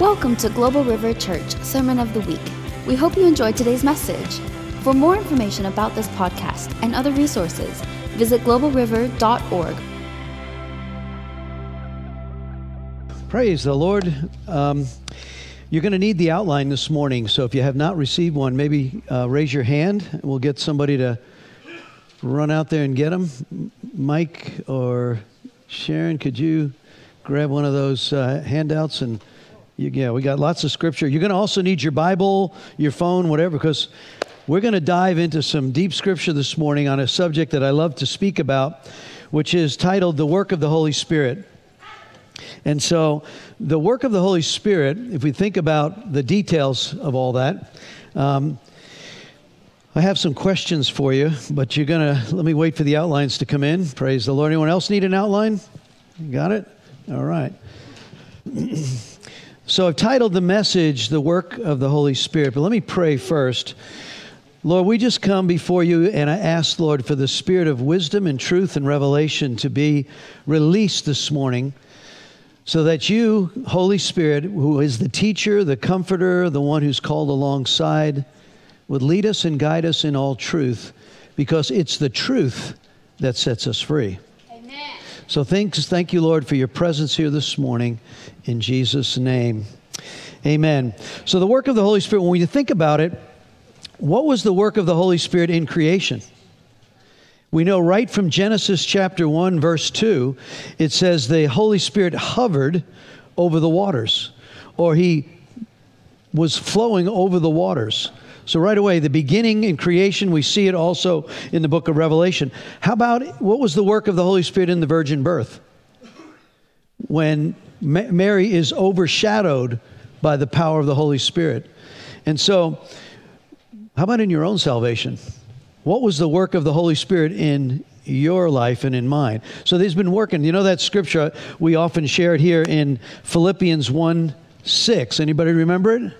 Welcome to Global River Church Sermon of the Week. We hope you enjoyed today's message. For more information about this podcast and other resources, visit globalriver.org. Praise the Lord. Um, you're going to need the outline this morning, so if you have not received one, maybe uh, raise your hand. We'll get somebody to run out there and get them. Mike or Sharon, could you grab one of those uh, handouts and you, yeah, we got lots of scripture. You're going to also need your Bible, your phone, whatever, because we're going to dive into some deep scripture this morning on a subject that I love to speak about, which is titled The Work of the Holy Spirit. And so, the work of the Holy Spirit, if we think about the details of all that, um, I have some questions for you, but you're going to let me wait for the outlines to come in. Praise the Lord. Anyone else need an outline? got it? All right. So I've titled the message, The Work of the Holy Spirit. But let me pray first. Lord, we just come before you and I ask, Lord, for the spirit of wisdom and truth and revelation to be released this morning so that you, Holy Spirit, who is the teacher, the comforter, the one who's called alongside, would lead us and guide us in all truth because it's the truth that sets us free. So thanks, thank you, Lord, for your presence here this morning in Jesus' name. Amen. So the work of the Holy Spirit, when you think about it, what was the work of the Holy Spirit in creation? We know right from Genesis chapter 1, verse 2, it says the Holy Spirit hovered over the waters, or he was flowing over the waters. So, right away, the beginning in creation, we see it also in the book of Revelation. How about what was the work of the Holy Spirit in the virgin birth? When Mary is overshadowed by the power of the Holy Spirit. And so, how about in your own salvation? What was the work of the Holy Spirit in your life and in mine? So, there's been working. You know that scripture we often share it here in Philippians 1 6. Anybody remember it?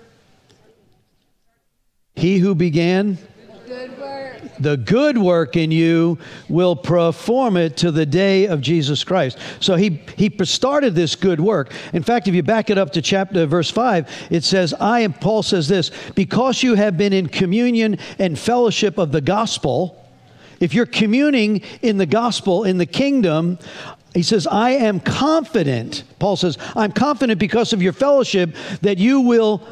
He who began the good work in you will perform it to the day of Jesus Christ. So he he started this good work. In fact, if you back it up to chapter verse 5, it says, I and Paul says this, because you have been in communion and fellowship of the gospel, if you're communing in the gospel in the kingdom, he says, I am confident. Paul says, I'm confident because of your fellowship that you will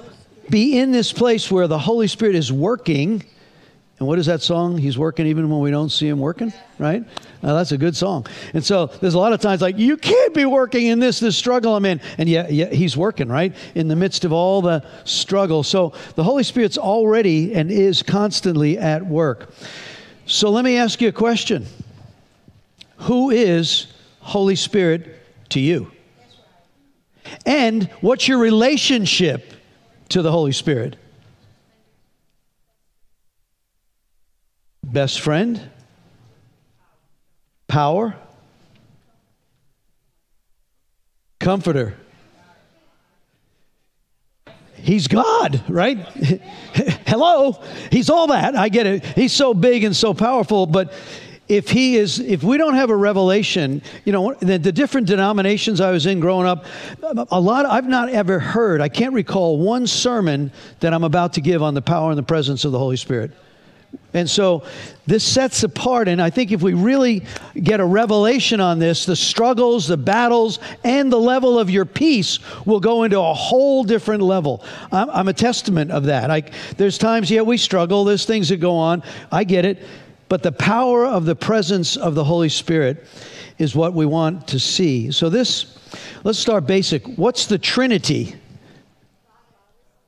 be in this place where the Holy Spirit is working. And what is that song? He's working even when we don't see him working, right? Uh, that's a good song. And so there's a lot of times like, you can't be working in this, this struggle I'm in. And yet, yet he's working, right? In the midst of all the struggle. So the Holy Spirit's already and is constantly at work. So let me ask you a question Who is Holy Spirit to you? And what's your relationship to the Holy Spirit? Best friend? Power? Comforter? He's God, right? Hello? He's all that. I get it. He's so big and so powerful, but if he is if we don't have a revelation you know the, the, different denominations i was in growing up a lot i've not ever heard i can't recall one sermon that i'm about to give on the power and the presence of the holy spirit. And so this sets apart and i think if we really get a revelation on this the struggles the battles and the level of your peace will go into a whole different level. I'm, I'm a testament of that. I, there's times yeah we struggle there's things that go on. I get it but the power of the presence of the Holy Spirit is what we want to see. So, this, let's start basic. What's the Trinity?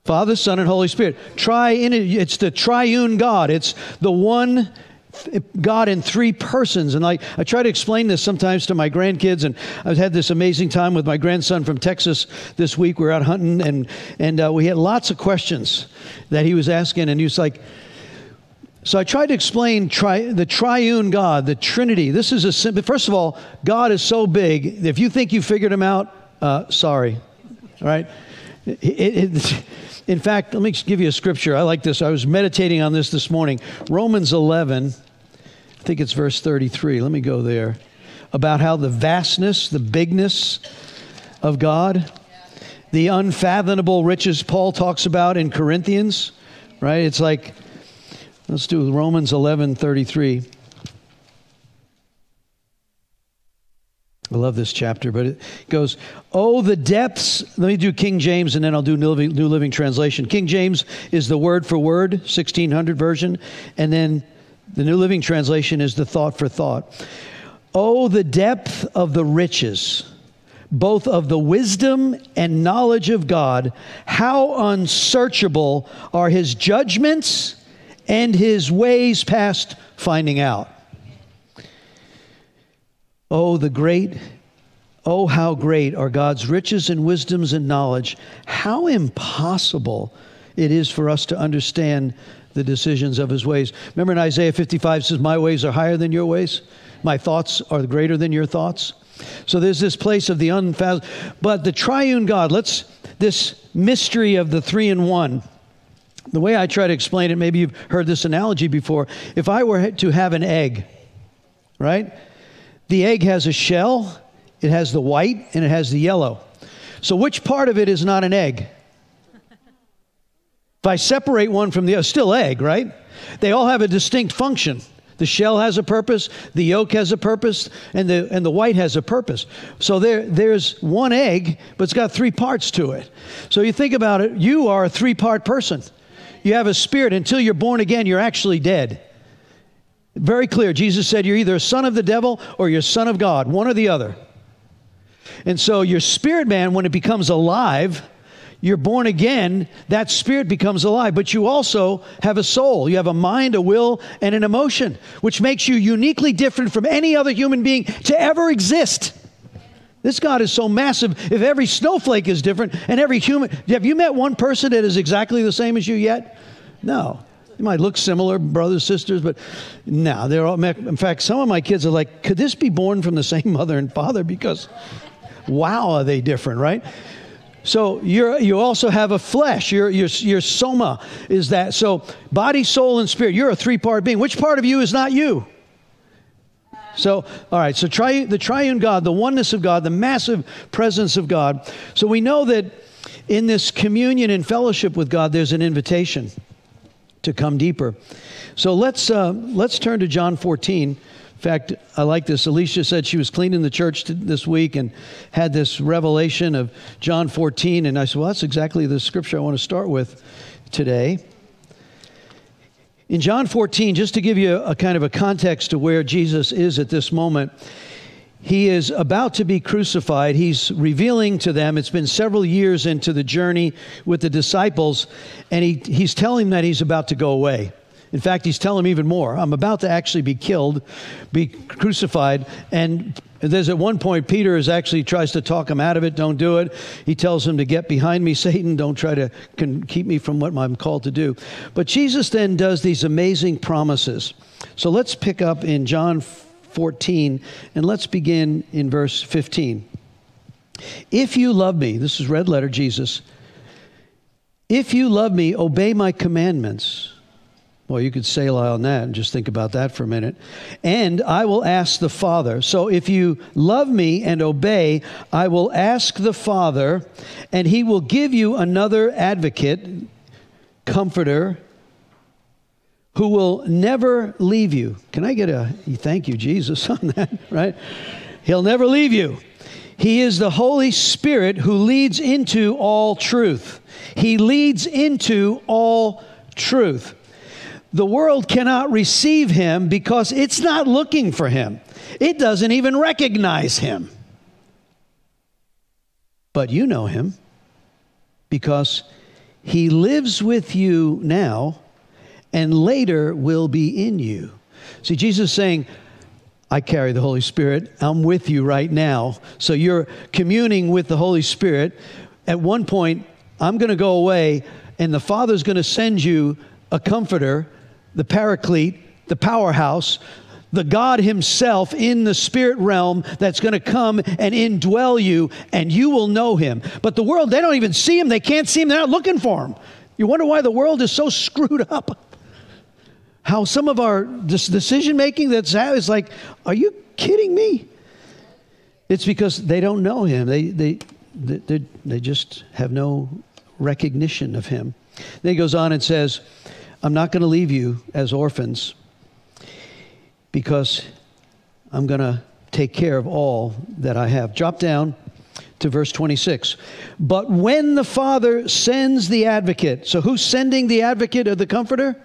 Father, Son, and Holy Spirit. Try it's the triune God. It's the one God in three persons. And I, I try to explain this sometimes to my grandkids. And I've had this amazing time with my grandson from Texas this week. We are out hunting, and, and uh, we had lots of questions that he was asking. And he was like, so I tried to explain tri- the triune God, the Trinity. This is a simple, first of all, God is so big. If you think you figured him out, uh, sorry. All right? It, it, in fact, let me give you a scripture. I like this. I was meditating on this this morning. Romans 11, I think it's verse 33. Let me go there. About how the vastness, the bigness of God. the unfathomable riches Paul talks about in Corinthians, right? It's like, let's do Romans 11 33. I love this chapter, but it goes, Oh, the depths. Let me do King James and then I'll do New Living, New Living Translation. King James is the word for word, 1600 version, and then the New Living Translation is the thought for thought. Oh, the depth of the riches, both of the wisdom and knowledge of God. How unsearchable are his judgments and his ways past finding out. Oh, the great, oh, how great are God's riches and wisdoms and knowledge. How impossible it is for us to understand the decisions of his ways. Remember in Isaiah 55 says, My ways are higher than your ways, my thoughts are greater than your thoughts. So there's this place of the unfathomable, but the triune God, let's, this mystery of the three in one. The way I try to explain it, maybe you've heard this analogy before. If I were to have an egg, right? The egg has a shell, it has the white, and it has the yellow. So, which part of it is not an egg? If I separate one from the other, still egg, right? They all have a distinct function. The shell has a purpose, the yolk has a purpose, and the, and the white has a purpose. So there, there's one egg, but it's got three parts to it. So you think about it, you are a three part person. You have a spirit. Until you're born again, you're actually dead. Very clear. Jesus said you're either a son of the devil or you're a son of God, one or the other. And so your spirit man, when it becomes alive, you're born again, that spirit becomes alive. But you also have a soul. You have a mind, a will, and an emotion, which makes you uniquely different from any other human being to ever exist. This God is so massive. If every snowflake is different and every human, have you met one person that is exactly the same as you yet? No. They might look similar, brothers, sisters, but no, they're all. In fact, some of my kids are like, could this be born from the same mother and father? Because, wow, are they different, right? So you're, you also have a flesh. Your, your, your soma is that. So body, soul, and spirit. You're a three part being. Which part of you is not you? So, all right, so tri- the triune God, the oneness of God, the massive presence of God. So we know that in this communion and fellowship with God, there's an invitation to come deeper. So let's, uh, let's turn to John 14. In fact, I like this. Alicia said she was cleaning the church this week and had this revelation of John 14. And I said, well, that's exactly the scripture I want to start with today. In John 14, just to give you a, kind of a context to where Jesus is at this moment, he is about to be crucified. He's revealing to them, it's been several years into the journey with the disciples, and he, he's telling them that he's about to go away. In fact, he's telling them even more. I'm about to actually be killed, be crucified. And there's at one point, Peter is actually tries to talk him out of it. Don't do it. He tells him to get behind me, Satan. Don't try to can, keep me from what I'm called to do. But Jesus then does these amazing promises. So let's pick up in John 14, and let's begin in verse 15. If you love me, this is red letter Jesus. If you love me, obey my commandments. Well, you could sail on that and just think about that for a minute. And I will ask the Father. So if you love me and obey, I will ask the Father, and he will give you another advocate, comforter, who will never leave you. Can I get a thank you, Jesus, on that, right? He'll never leave you. He is the Holy Spirit who leads into all truth. He leads into all truth. The world cannot receive him because it's not looking for him, it doesn't even recognize him. But you know him because he lives with you now and later will be in you. See, Jesus is saying, I carry the Holy Spirit. I'm with you right now. So you're communing with the Holy Spirit. At one point, I'm going to go away, and the Father's going to send you a comforter, the paraclete, the powerhouse, the God Himself in the spirit realm that's going to come and indwell you, and you will know Him. But the world, they don't even see Him. They can't see Him. They're not looking for Him. You wonder why the world is so screwed up how some of our decision making that's is like, are you kidding me? It's because they don't know him. They, they, they, they just have no recognition of him. Then he goes on and says, I'm not going to leave you as orphans because I'm going to take care of all that I have. Drop down to verse 26. But when the Father sends the advocate, so who's sending the advocate or the comforter?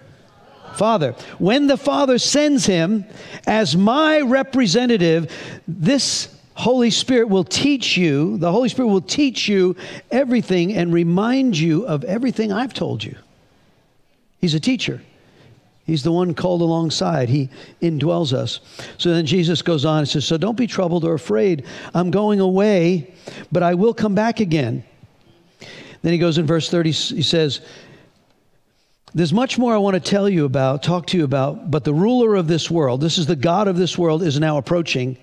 Father. When the Father sends him as my representative, this Holy Spirit will teach you, the Holy Spirit will teach you everything and remind you of everything I've told you. He's a teacher. He's the one called alongside. He indwells us. So then Jesus goes on and says, So don't be troubled or afraid. I'm going away, but I will come back again. Then he goes in verse 30, he says, There's much more I want to tell you about, talk to you about, but the ruler of this world, this is the God of this world, is now approaching.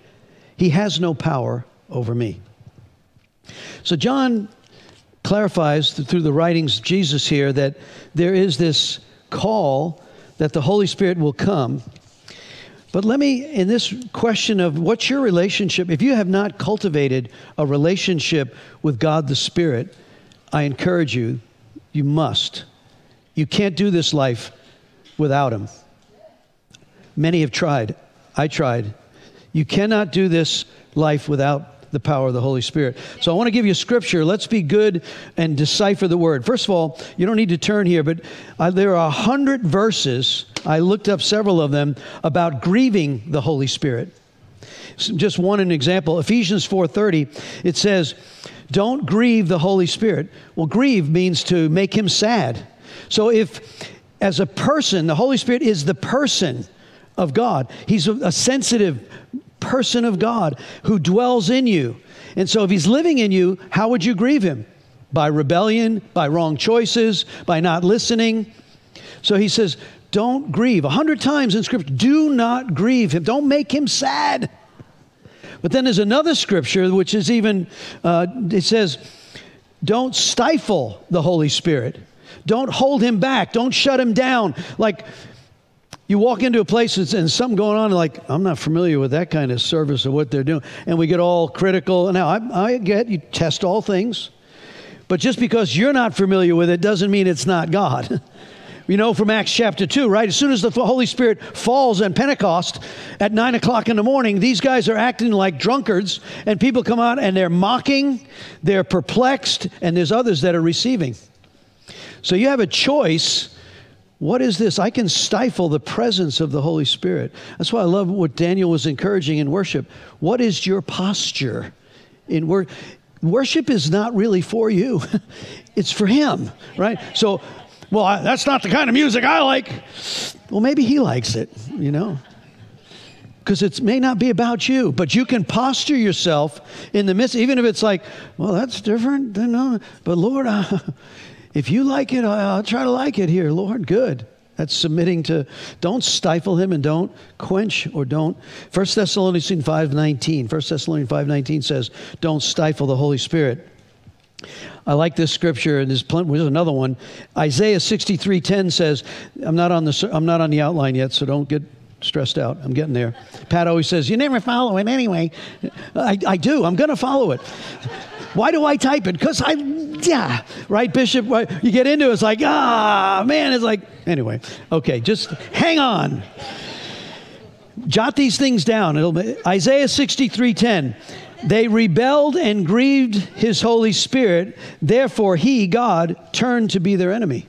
He has no power over me. So John clarifies through the writings of Jesus here that there is this call that the Holy Spirit will come. But let me, in this question of what's your relationship, if you have not cultivated a relationship with God the Spirit, I encourage you, you must. You can't do this life without Him. Many have tried. I tried. You cannot do this life without the power of the Holy Spirit. So I want to give you a scripture. Let's be good and decipher the word. First of all, you don't need to turn here, but uh, there are a hundred verses. I looked up several of them about grieving the Holy Spirit. Just one an example. Ephesians 4:30. It says, "Don't grieve the Holy Spirit." Well, grieve means to make him sad. So if as a person, the Holy Spirit is the person of God. He's a, a sensitive person of God who dwells in you. And so if he's living in you, how would you grieve him? By rebellion, by wrong choices, by not listening. So he says, don't grieve. A hundred times in Scripture, do not grieve him. Don't make him sad. But then there's another scripture which is even, uh, it says, don't stifle the Holy Spirit. Don't hold him back. Don't shut him down. Like you walk into a place and something going on, like, I'm not familiar with that kind of service or what they're doing. And we get all critical. Now, I, I get you test all things, but just because you're not familiar with it doesn't mean it's not God. you know from Acts chapter 2, right? As soon as the Holy Spirit falls on Pentecost at 9 o'clock in the morning, these guys are acting like drunkards, and people come out and they're mocking, they're perplexed, and there's others that are receiving. So you have a choice what is this? I can stifle the presence of the Holy Spirit. That's why I love what Daniel was encouraging in worship. What is your posture in work? Worship is not really for you, it's for Him, right? So, well, I, that's not the kind of music I like. Well, maybe He likes it, you know? because it may not be about you, but you can posture yourself in the midst, even if it's like, well, that's different. Than, uh, but Lord, uh, if you like it, I'll try to like it here, Lord. Good. That's submitting to, don't stifle him and don't quench or don't. 1 Thessalonians 5.19. 1 Thessalonians 5.19 says, don't stifle the Holy Spirit. I like this scripture, and there's, plenty, there's another one. Isaiah 63:10 says, I'm not on the I'm not on the outline yet, so don't get stressed out. I'm getting there. Pat always says, "You never follow it anyway." I, I do. I'm going to follow it. Why do I type it? Because I, yeah, right, Bishop? You get into it, it's like, ah, man, it's like, anyway, okay, just hang on. Jot these things down. It'll be, Isaiah 63:10. They rebelled and grieved his Holy Spirit, therefore he, God, turned to be their enemy.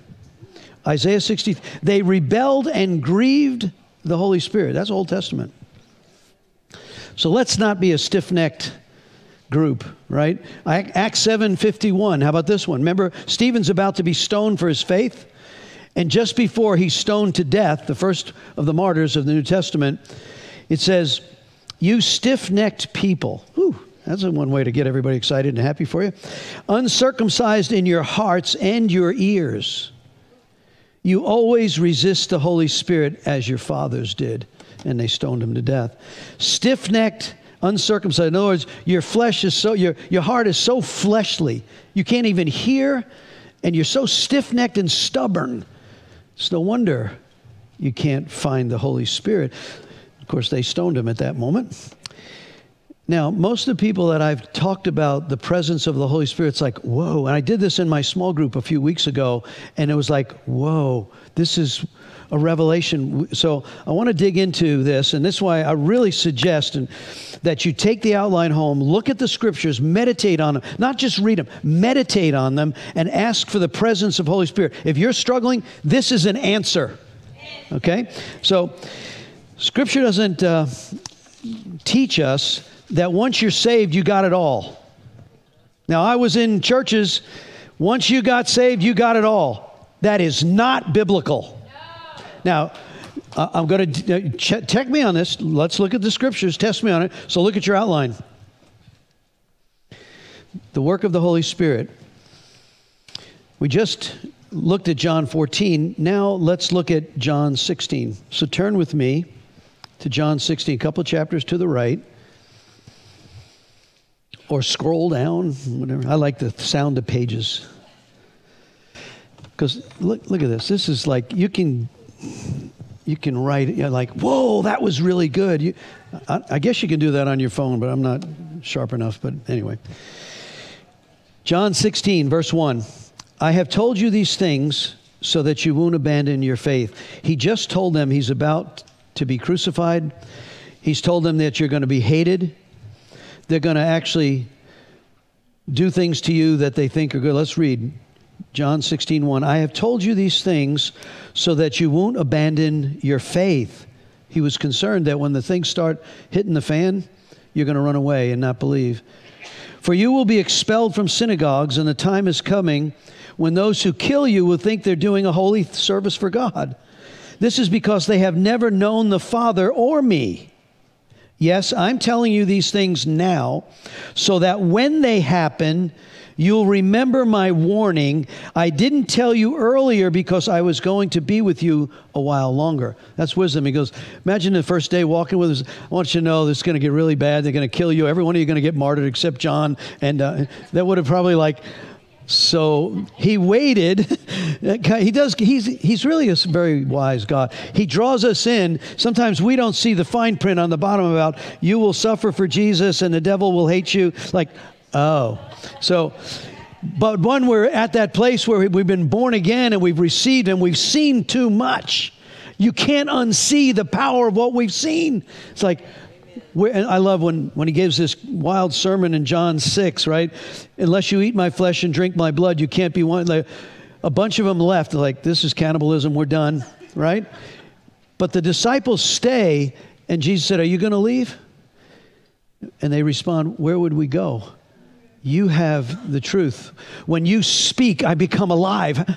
Isaiah 60, they rebelled and grieved the Holy Spirit. That's Old Testament. So let's not be a stiff necked group, right? Acts 7:51. How about this one? Remember Stephen's about to be stoned for his faith, and just before he's stoned to death, the first of the martyrs of the New Testament, it says, "You stiff-necked people." Whew, that's one way to get everybody excited and happy for you. Uncircumcised in your hearts and your ears. You always resist the Holy Spirit as your fathers did, and they stoned him to death. Stiff necked uncircumcised. In other words, your flesh is so, your, your heart is so fleshly. You can't even hear, and you're so stiff necked and stubborn. It's no wonder you can't find the Holy Spirit. Of course, they stoned him at that moment. Now, most of the people that I've talked about the presence of the Holy Spirit, it's like, whoa. And I did this in my small group a few weeks ago, and it was like, whoa, this is a revelation. So I want to dig into this, and this is why I really suggest and, that you take the outline home, look at the scriptures, meditate on them, not just read them, meditate on them, and ask for the presence of Holy Spirit. If you're struggling, this is an answer. Okay? So, scripture doesn't uh, teach us that once you're saved, you got it all. Now, I was in churches, once you got saved, you got it all. That is not biblical. Now, I'm going to uh, ch- check me on this. Let's look at the scriptures, test me on it. So look at your outline. The work of the Holy Spirit. We just looked at John 14. Now let's look at John 16. So turn with me to John 16, a couple chapters to the right. Or scroll down, whatever. I like the sound of pages. Because look, look at this. This is like you can you can write you know, like, whoa, that was really good. You, I, I guess you can do that on your phone, but I'm not sharp enough. But anyway. John 16, verse 1. I have told you these things so that you won't abandon your faith. He just told them he's about to be crucified. He's told them that you're going to be hated. They're going to actually do things to you that they think are good. Let's read John 16, 1. I have told you these things so that you won't abandon your faith. He was concerned that when the things start hitting the fan, you're going to run away and not believe. For you will be expelled from synagogues, and the time is coming when those who kill you will think they're doing a holy service for God. This is because they have never known the Father or me. Yes, I'm telling you these things now so that when they happen, You'll remember my warning. I didn't tell you earlier because I was going to be with you a while longer. That's wisdom. He goes, Imagine the first day walking with us. I want you to know this is going to get really bad. They're going to kill you. Every one of you are going to get martyred except John. And uh, that would have probably like, so he waited. he does. He's he's really a very wise God. He draws us in. Sometimes we don't see the fine print on the bottom about you will suffer for Jesus and the devil will hate you. Like Oh, so, but when we're at that place where we've been born again and we've received and we've seen too much, you can't unsee the power of what we've seen. It's like, I love when, when he gives this wild sermon in John 6, right? Unless you eat my flesh and drink my blood, you can't be one. Like, a bunch of them left, like, this is cannibalism, we're done, right? But the disciples stay, and Jesus said, Are you going to leave? And they respond, Where would we go? You have the truth. When you speak, I become alive.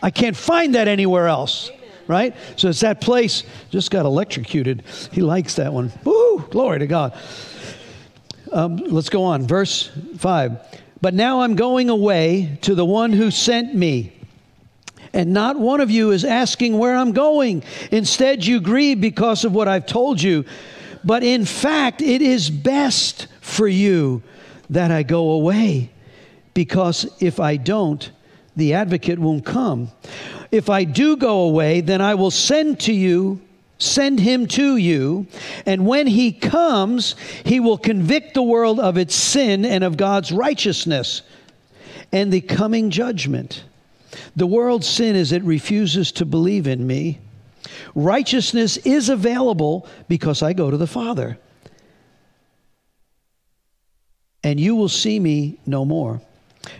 I can't find that anywhere else. Right? So it's that place just got electrocuted. He likes that one. Woo! Glory to God. Um, let's go on. Verse 5. But now I'm going away to the one who sent me. And not one of you is asking where I'm going. Instead, you grieve because of what I've told you. But in fact, it is best for you that I go away, because if I don't, the advocate won't come. If I do go away, then I will send to you, send him to you, and when he comes, he will convict the world of its sin and of God's righteousness and the coming judgment. The world's sin is it refuses to believe in me. Righteousness is available because I go to the Father and you will see me no more.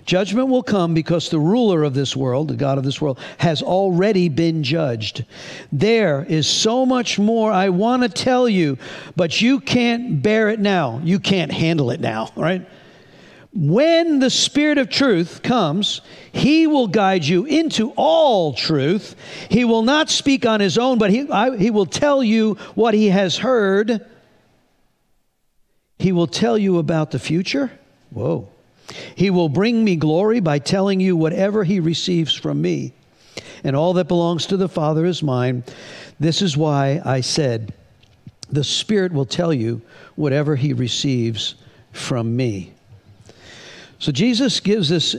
Judgment will come because the ruler of this world, the God of this world, has already been judged. There is so much more I want to tell you, but you can't bear it now. You can't handle it now, right? When the Spirit of truth comes, He will guide you into all truth. He will not speak on His own, but He, I, he will tell you what He has heard he will tell you about the future. Whoa. He will bring me glory by telling you whatever he receives from me. And all that belongs to the Father is mine. This is why I said, The Spirit will tell you whatever he receives from me. So Jesus gives this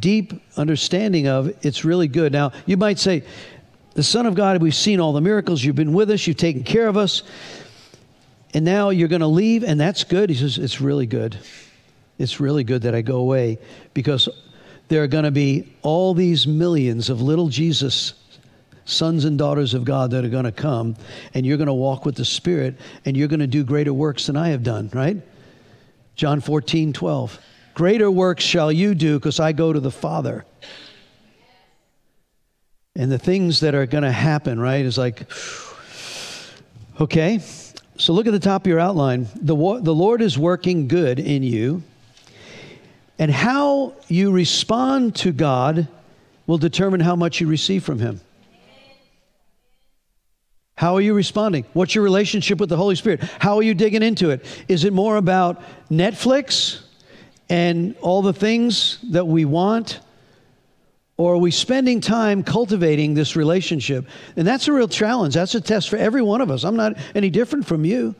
deep understanding of it's really good. Now, you might say, The Son of God, we've seen all the miracles, you've been with us, you've taken care of us. And now you're going to leave, and that's good. He says, It's really good. It's really good that I go away because there are going to be all these millions of little Jesus sons and daughters of God that are going to come, and you're going to walk with the Spirit, and you're going to do greater works than I have done, right? John 14, 12. Greater works shall you do because I go to the Father. And the things that are going to happen, right, is like, okay, so look at the top of your outline. The, the Lord is working good in you, and how you respond to God will determine how much you receive from Him. How are you responding? What's your relationship with the Holy Spirit? How are you digging into it? Is it more about Netflix and all the things that we want? Or are we spending time cultivating this relationship? And that's a real challenge. That's a test for every one of us. I'm not any different from you.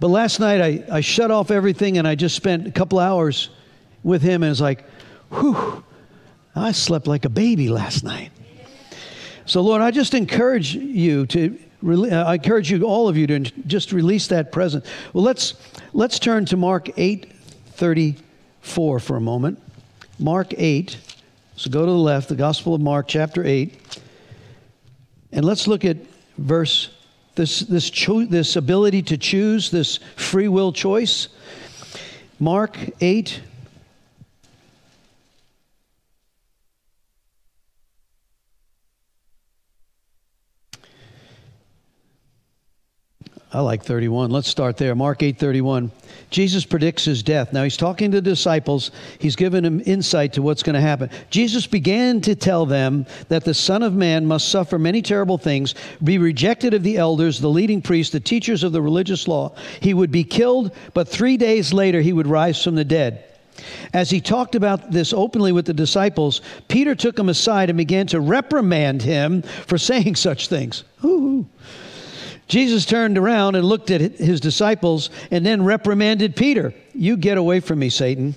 But last night I, I shut off everything and I just spent a couple hours with him and it's like, whew, I slept like a baby last night. So, Lord, I just encourage you to. Uh, I encourage you, all of you, to just release that present. Well, let's let's turn to Mark eight thirty four for a moment. Mark eight. So go to the left, the Gospel of Mark, chapter eight, and let's look at verse this this cho- this ability to choose, this free will choice. Mark eight I like 31. Let's start there. Mark 8:31. Jesus predicts his death. Now he's talking to the disciples. He's given them insight to what's going to happen. Jesus began to tell them that the Son of Man must suffer many terrible things, be rejected of the elders, the leading priests, the teachers of the religious law. He would be killed, but 3 days later he would rise from the dead. As he talked about this openly with the disciples, Peter took him aside and began to reprimand him for saying such things. Ooh. Jesus turned around and looked at his disciples and then reprimanded Peter. You get away from me, Satan.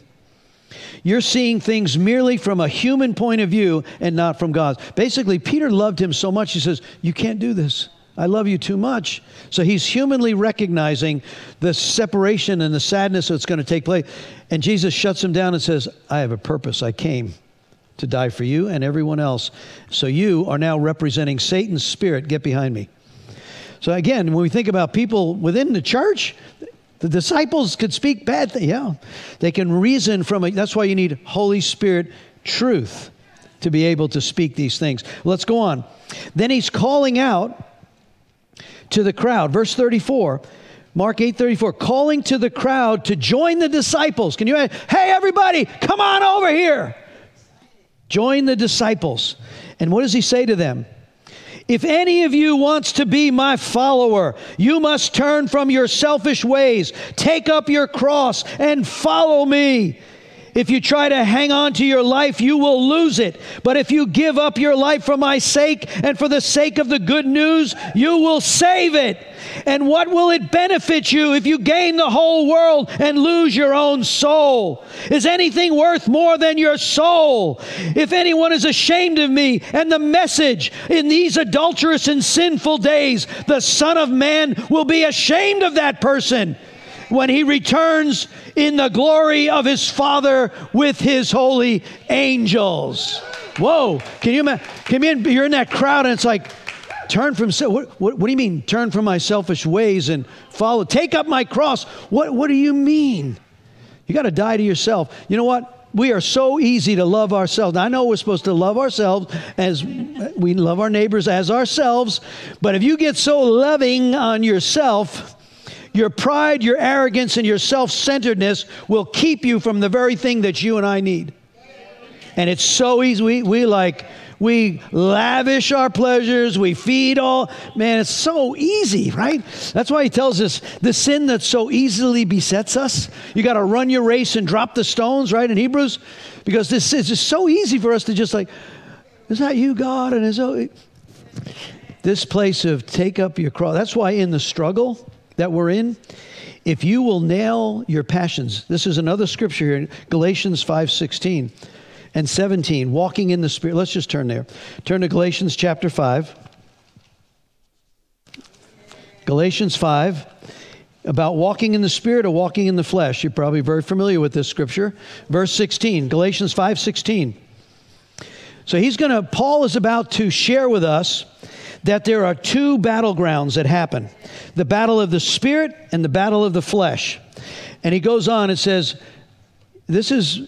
You're seeing things merely from a human point of view and not from God's. Basically, Peter loved him so much, he says, You can't do this. I love you too much. So he's humanly recognizing the separation and the sadness that's going to take place. And Jesus shuts him down and says, I have a purpose. I came to die for you and everyone else. So you are now representing Satan's spirit. Get behind me. So again, when we think about people within the church, the disciples could speak bad. Yeah, they can reason from it. That's why you need Holy Spirit truth to be able to speak these things. Let's go on. Then he's calling out to the crowd. Verse 34. Mark 8:34 calling to the crowd to join the disciples. Can you Hey everybody, come on over here. Join the disciples. And what does he say to them? If any of you wants to be my follower, you must turn from your selfish ways, take up your cross, and follow me. If you try to hang on to your life, you will lose it. But if you give up your life for my sake and for the sake of the good news, you will save it. And what will it benefit you if you gain the whole world and lose your own soul? Is anything worth more than your soul? If anyone is ashamed of me and the message in these adulterous and sinful days, the Son of Man will be ashamed of that person when he returns in the glory of his Father with his holy angels. Whoa, can you imagine? You're in that crowd and it's like, turn from, what, what, what do you mean, turn from my selfish ways and follow, take up my cross? What, what do you mean? You got to die to yourself. You know what? we are so easy to love ourselves. I know we're supposed to love ourselves as we love our neighbors as ourselves, but if you get so loving on yourself, your pride, your arrogance, and your self centeredness will keep you from the very thing that you and I need. And it's so easy. We, we like, we lavish our pleasures, we feed all. Man, it's so easy, right? That's why he tells us the sin that so easily besets us. You got to run your race and drop the stones, right, in Hebrews? Because this is just so easy for us to just like, is that you, God? And is this place of take up your cross. That's why in the struggle, that we're in, if you will nail your passions, this is another scripture here in Galatians 5:16 and 17, walking in the spirit. Let's just turn there. Turn to Galatians chapter 5. Galatians 5 about walking in the spirit or walking in the flesh. You're probably very familiar with this scripture. Verse 16, Galatians 5:16. So he's going to Paul is about to share with us that there are two battlegrounds that happen. The battle of the spirit and the battle of the flesh. And he goes on and says this is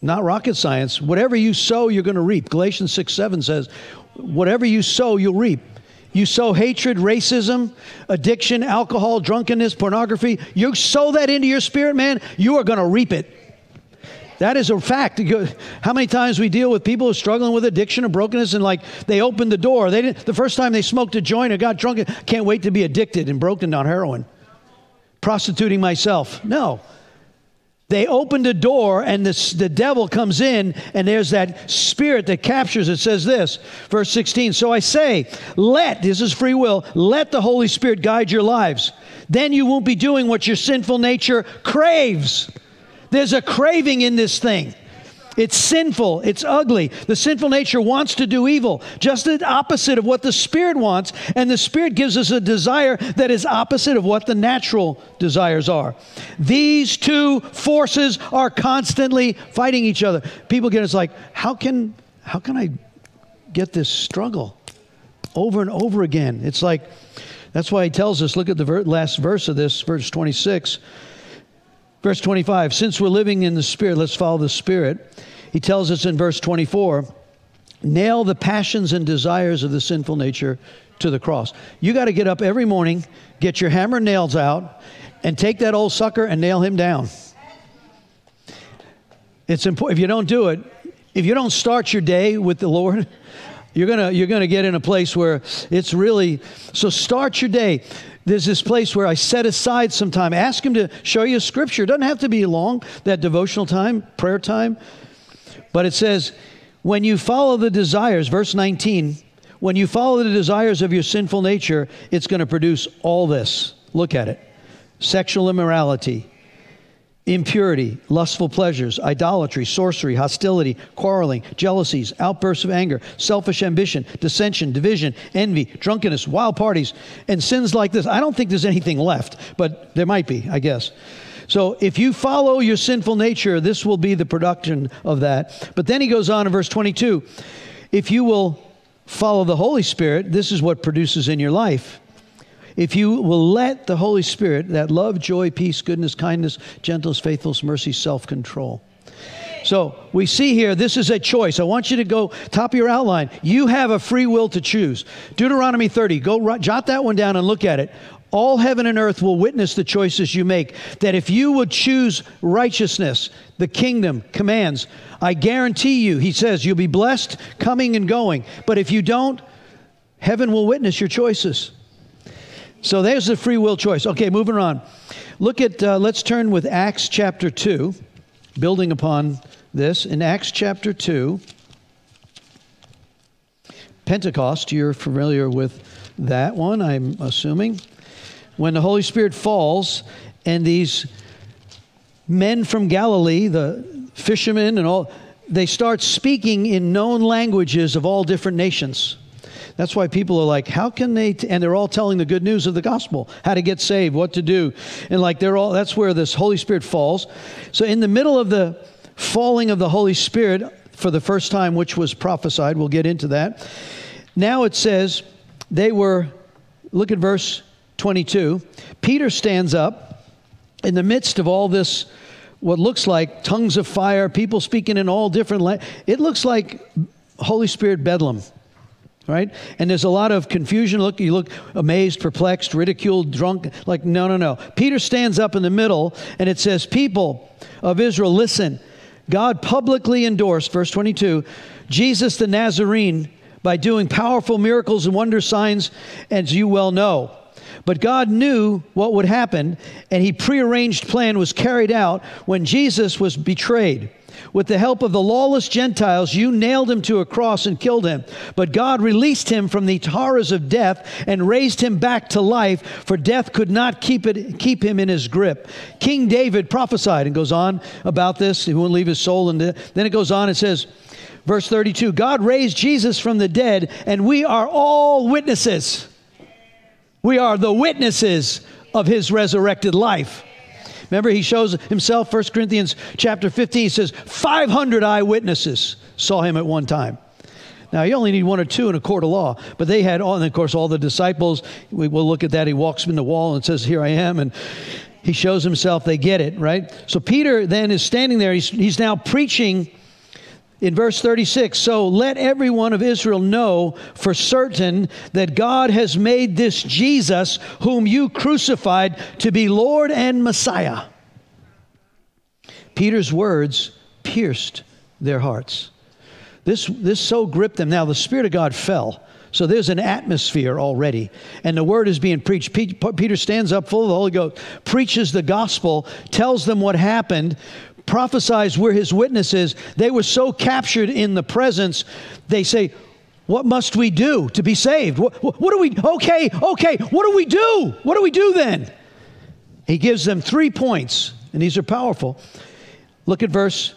not rocket science. Whatever you sow, you're going to reap. Galatians 6 7 says, Whatever you sow, you'll reap. You sow hatred, racism, addiction, alcohol, drunkenness, pornography. You sow that into your spirit, man, you are going to reap it. That is a fact. How many times we deal with people who are struggling with addiction or brokenness and like they opened the door. They didn't, the first time they smoked a joint or got drunk, can't wait to be addicted and broken on heroin. Prostituting myself. No. They opened a door, and this, the devil comes in, and there's that spirit that captures it. Says this, verse 16. So I say, let, this is free will, let the Holy Spirit guide your lives. Then you won't be doing what your sinful nature craves. There's a craving in this thing. It's sinful. It's ugly. The sinful nature wants to do evil, just the opposite of what the Spirit wants. And the Spirit gives us a desire that is opposite of what the natural desires are. These two forces are constantly fighting each other. People get it's like, how can, how can I get this struggle over and over again? It's like, that's why he tells us, look at the ver- last verse of this, verse 26. Verse 25, since we're living in the Spirit, let's follow the Spirit. He tells us in verse 24, nail the passions and desires of the sinful nature to the cross. You got to get up every morning, get your hammer and nails out, and take that old sucker and nail him down. It's important. If you don't do it, if you don't start your day with the Lord, you're gonna you're gonna get in a place where it's really so. Start your day there's this place where I set aside some time. Ask Him to show you a scripture. It doesn't have to be long, that devotional time, prayer time. But it says, when you follow the desires, verse 19, when you follow the desires of your sinful nature, it's going to produce all this. Look at it sexual immorality, impurity, lustful pleasures, idolatry, sorcery, hostility, quarreling, jealousies, outbursts of anger, selfish ambition, dissension, division, envy, drunkenness, wild parties, and sins like this. I don't think there's anything left, but there might be, I guess. So if you follow your sinful nature, this will be the production of that. But then he goes on in verse 22 if you will follow the Holy Spirit, this is what produces in your life if you will let the Holy Spirit, that love, joy, peace, goodness, kindness, gentleness, faithfulness, mercy, self control. So we see here, this is a choice. I want you to go top of your outline. You have a free will to choose. Deuteronomy 30, go jot that one down and look at it. All heaven and earth will witness the choices you make. That if you would choose righteousness, the kingdom commands, I guarantee you, he says, you'll be blessed coming and going. But if you don't, heaven will witness your choices. So there's the free will choice. Okay, moving on. Look at, uh, let's turn with Acts chapter 2, building upon this. In Acts chapter 2, Pentecost, you're familiar with that one, I'm assuming. When the Holy Spirit falls and these men from Galilee, the fishermen and all, they start speaking in known languages of all different nations. That's why people are like, how can they? T-? And they're all telling the good news of the gospel, how to get saved, what to do. And like they're all, that's where this Holy Spirit falls. So in the middle of the falling of the Holy Spirit for the first time, which was prophesied, we'll get into that. Now it says they were, look at verse 22. Peter stands up in the midst of all this what looks like tongues of fire, people speaking in all different languages. It looks like Holy Spirit bedlam right? And there's a lot of confusion. Look, you look amazed, perplexed, ridiculed, drunk. Like, no, no, no. Peter stands up in the middle and it says, People of Israel, listen. God publicly endorsed, verse 22, Jesus the Nazarene by doing powerful miracles and wonder signs, as you well know. But God knew what would happen, and He prearranged plan was carried out when Jesus was betrayed. With the help of the lawless Gentiles, you nailed him to a cross and killed him. But God released him from the horrors of death and raised him back to life, for death could not keep, it, keep him in his grip. King David prophesied and goes on about this. He won't leave his soul. And then it goes on and says, verse 32 God raised Jesus from the dead, and we are all witnesses. We are the witnesses of his resurrected life. Remember, he shows himself, 1 Corinthians chapter 15, he says, 500 eyewitnesses saw him at one time. Now, you only need one or two in a court of law, but they had all, and of course, all the disciples. We will look at that. He walks in the wall and says, Here I am. And he shows himself. They get it, right? So Peter then is standing there. He's, he's now preaching in verse 36 So let everyone of Israel know for certain that God has made this Jesus, whom you crucified, to be Lord and Messiah. Peter's words pierced their hearts. This, this so gripped them. Now, the Spirit of God fell. So there's an atmosphere already. And the word is being preached. Peter stands up full of the Holy Ghost, preaches the gospel, tells them what happened, prophesies we're his witnesses. They were so captured in the presence, they say, What must we do to be saved? What, what, what do we, okay, okay, what do we do? What do we do then? He gives them three points, and these are powerful. Look at verse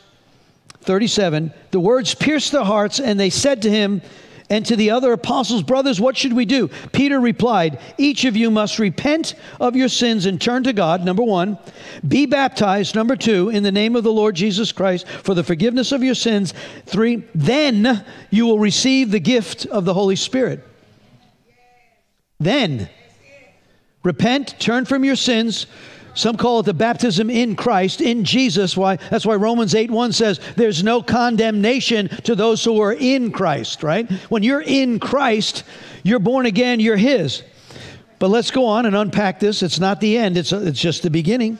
37. The words pierced their hearts, and they said to him, and to the other apostles, Brothers, what should we do? Peter replied, Each of you must repent of your sins and turn to God, number one. Be baptized, number two, in the name of the Lord Jesus Christ for the forgiveness of your sins. Three, then you will receive the gift of the Holy Spirit. Then, repent, turn from your sins some call it the baptism in Christ, in Jesus. Why? That's why Romans 8 1 says there's no condemnation to those who are in Christ, right? When you're in Christ, you're born again, you're His. But let's go on and unpack this. It's not the end, it's, it's just the beginning.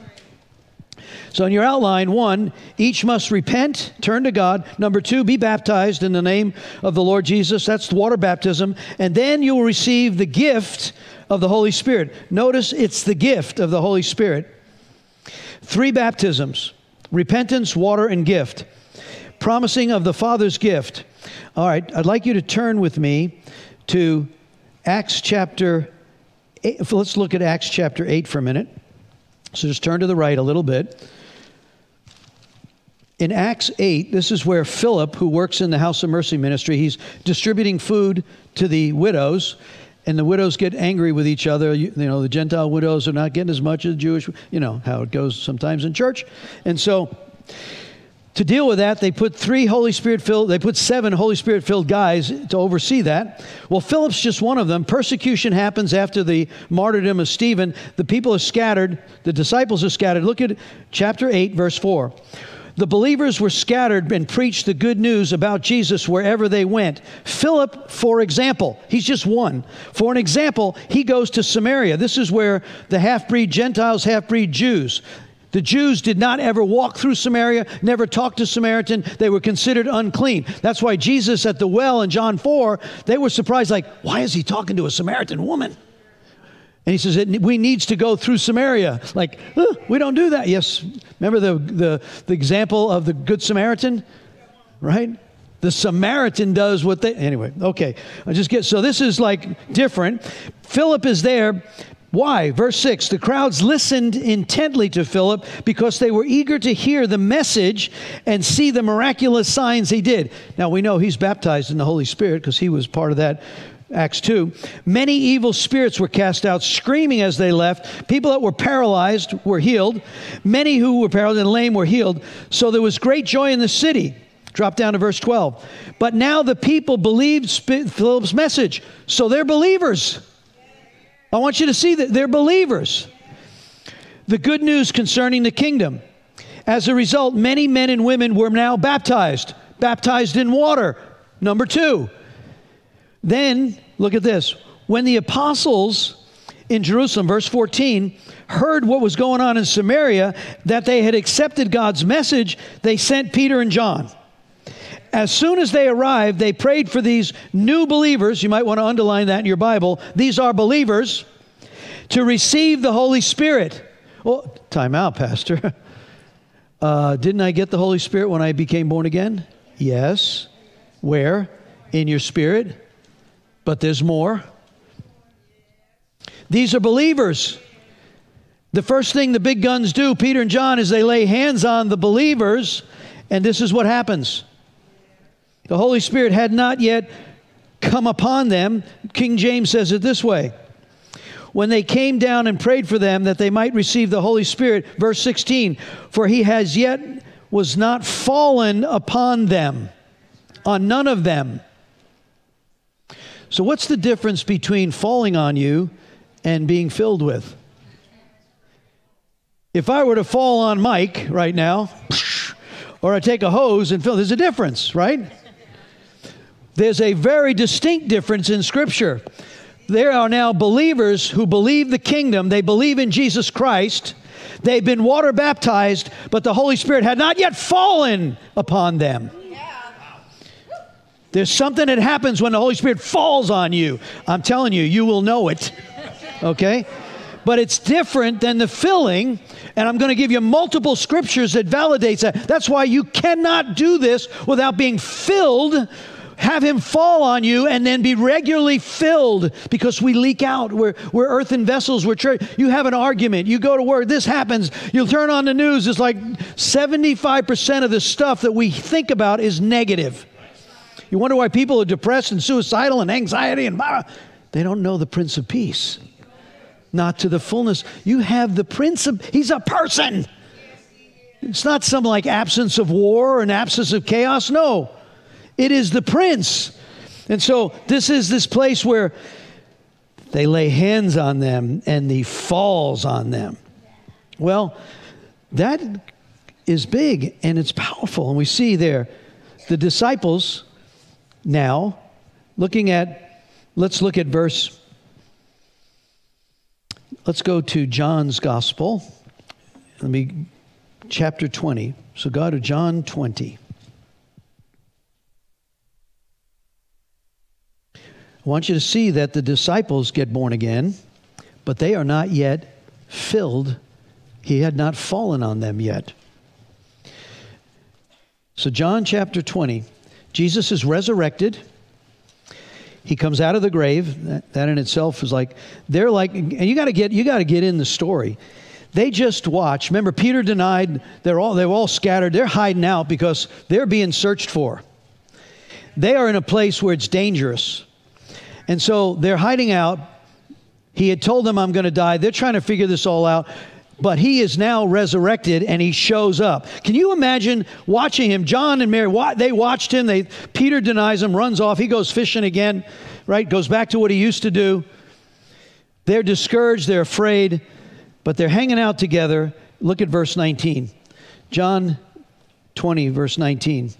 So, in your outline, one, each must repent, turn to God. Number two, be baptized in the name of the Lord Jesus. That's the water baptism. And then you will receive the gift of the Holy Spirit. Notice it's the gift of the Holy Spirit. Three baptisms repentance, water, and gift. Promising of the Father's gift. All right, I'd like you to turn with me to Acts chapter 8. Let's look at Acts chapter 8 for a minute. So just turn to the right a little bit. In Acts 8, this is where Philip, who works in the House of Mercy ministry, he's distributing food to the widows and the widows get angry with each other. You, you, know, the Gentile widows are not getting as much as the Jewish, you know, how it goes sometimes in church. And so to deal with that, they put three Holy Spirit filled, they put seven Holy Spirit filled guys to oversee that. Well, Philip's just one of them. Persecution happens after the martyrdom of Stephen. The people are scattered, the disciples are scattered. Look at chapter 8, verse 4. The believers were scattered and preached the good news about Jesus wherever they went. Philip, for example, he's just one. For an example, he goes to Samaria. This is where the half breed Gentiles, half breed Jews, the Jews did not ever walk through Samaria, never talk to Samaritan. They were considered unclean. That's why Jesus at the well in John 4, they were surprised, like, why is he talking to a Samaritan woman? And he says, we needs to go through Samaria. Like, we don't do that. Yes. Remember the, the, the example of the Good Samaritan? Right? The Samaritan does what they, anyway, okay. I just get, so this is like different. Philip is there. Why? Verse 6 The crowds listened intently to Philip because they were eager to hear the message and see the miraculous signs he did. Now we know he's baptized in the Holy Spirit because he was part of that Acts 2. Many evil spirits were cast out, screaming as they left. People that were paralyzed were healed. Many who were paralyzed and lame were healed. So there was great joy in the city. Drop down to verse 12. But now the people believed Philip's message. So they're believers. I want you to see that they're believers. The good news concerning the kingdom. As a result, many men and women were now baptized, baptized in water. Number two, then, look at this. When the apostles in Jerusalem, verse 14, heard what was going on in Samaria, that they had accepted God's message, they sent Peter and John. As soon as they arrived, they prayed for these new believers. You might want to underline that in your Bible. These are believers to receive the Holy Spirit. Well, time out, Pastor. Uh, didn't I get the Holy Spirit when I became born again? Yes. Where? In your spirit? But there's more. These are believers. The first thing the big guns do, Peter and John, is they lay hands on the believers, and this is what happens. The Holy Spirit had not yet come upon them. King James says it this way when they came down and prayed for them that they might receive the Holy Spirit. Verse 16, for he has yet was not fallen upon them, on none of them. So, what's the difference between falling on you and being filled with? If I were to fall on Mike right now, or I take a hose and fill, there's a difference, right? There's a very distinct difference in Scripture. There are now believers who believe the kingdom, they believe in Jesus Christ. They've been water baptized, but the Holy Spirit had not yet fallen upon them. There's something that happens when the Holy Spirit falls on you. I'm telling you, you will know it. Okay? But it's different than the filling, and I'm going to give you multiple scriptures that validates that. That's why you cannot do this without being filled have him fall on you and then be regularly filled because we leak out. We're, we're earthen vessels. We're you have an argument. You go to work. This happens. You'll turn on the news. It's like 75% of the stuff that we think about is negative. You wonder why people are depressed and suicidal and anxiety and blah. They don't know the Prince of Peace. Not to the fullness. You have the Prince of, he's a person. It's not some like absence of war or an absence of chaos. No. It is the prince. And so this is this place where they lay hands on them and he falls on them. Well, that is big and it's powerful. And we see there the disciples now looking at, let's look at verse, let's go to John's gospel. Let me, chapter 20. So go to John 20. I want you to see that the disciples get born again, but they are not yet filled. He had not fallen on them yet. So, John chapter 20, Jesus is resurrected. He comes out of the grave. That, that in itself is like, they're like, and you got to get, you got to get in the story. They just watch. Remember, Peter denied. They're all, they're all scattered. They're hiding out because they're being searched for. They are in a place where it's dangerous. And so they're hiding out. He had told them, I'm going to die. They're trying to figure this all out. But he is now resurrected and he shows up. Can you imagine watching him? John and Mary, they watched him. They, Peter denies him, runs off. He goes fishing again, right? Goes back to what he used to do. They're discouraged, they're afraid, but they're hanging out together. Look at verse 19. John 20, verse 19.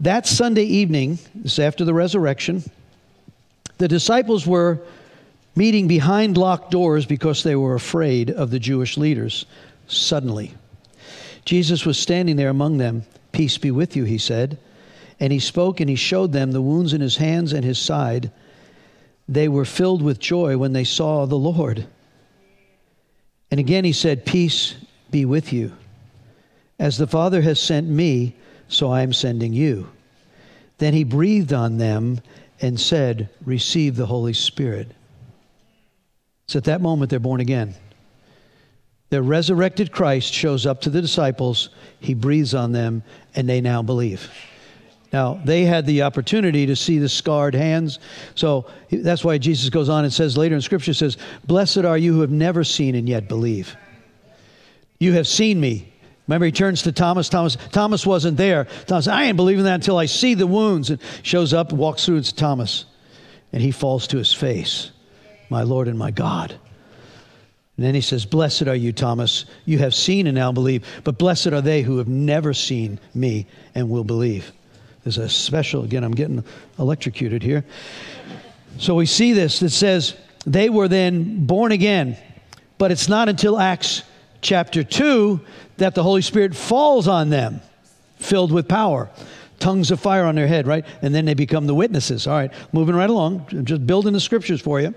That Sunday evening, this is after the resurrection, the disciples were meeting behind locked doors because they were afraid of the Jewish leaders. Suddenly, Jesus was standing there among them. Peace be with you, he said. And he spoke and he showed them the wounds in his hands and his side. They were filled with joy when they saw the Lord. And again he said, Peace be with you. As the Father has sent me, so I am sending you. Then he breathed on them and said, Receive the Holy Spirit. So at that moment, they're born again. The resurrected Christ shows up to the disciples, he breathes on them, and they now believe. Now, they had the opportunity to see the scarred hands. So that's why Jesus goes on and says later in Scripture, says, Blessed are you who have never seen and yet believe. You have seen me. Remember, he turns to Thomas. Thomas, Thomas wasn't there. Thomas, I ain't believing that until I see the wounds. And shows up, walks through, it's Thomas. And he falls to his face, my Lord and my God. And then he says, Blessed are you, Thomas. You have seen and now believe. But blessed are they who have never seen me and will believe. There's a special, again, I'm getting electrocuted here. So we see this that says they were then born again. But it's not until Acts chapter 2 that the Holy Spirit falls on them, filled with power. Tongues of fire on their head, right? And then they become the witnesses. All right, moving right along, just building the scriptures for you.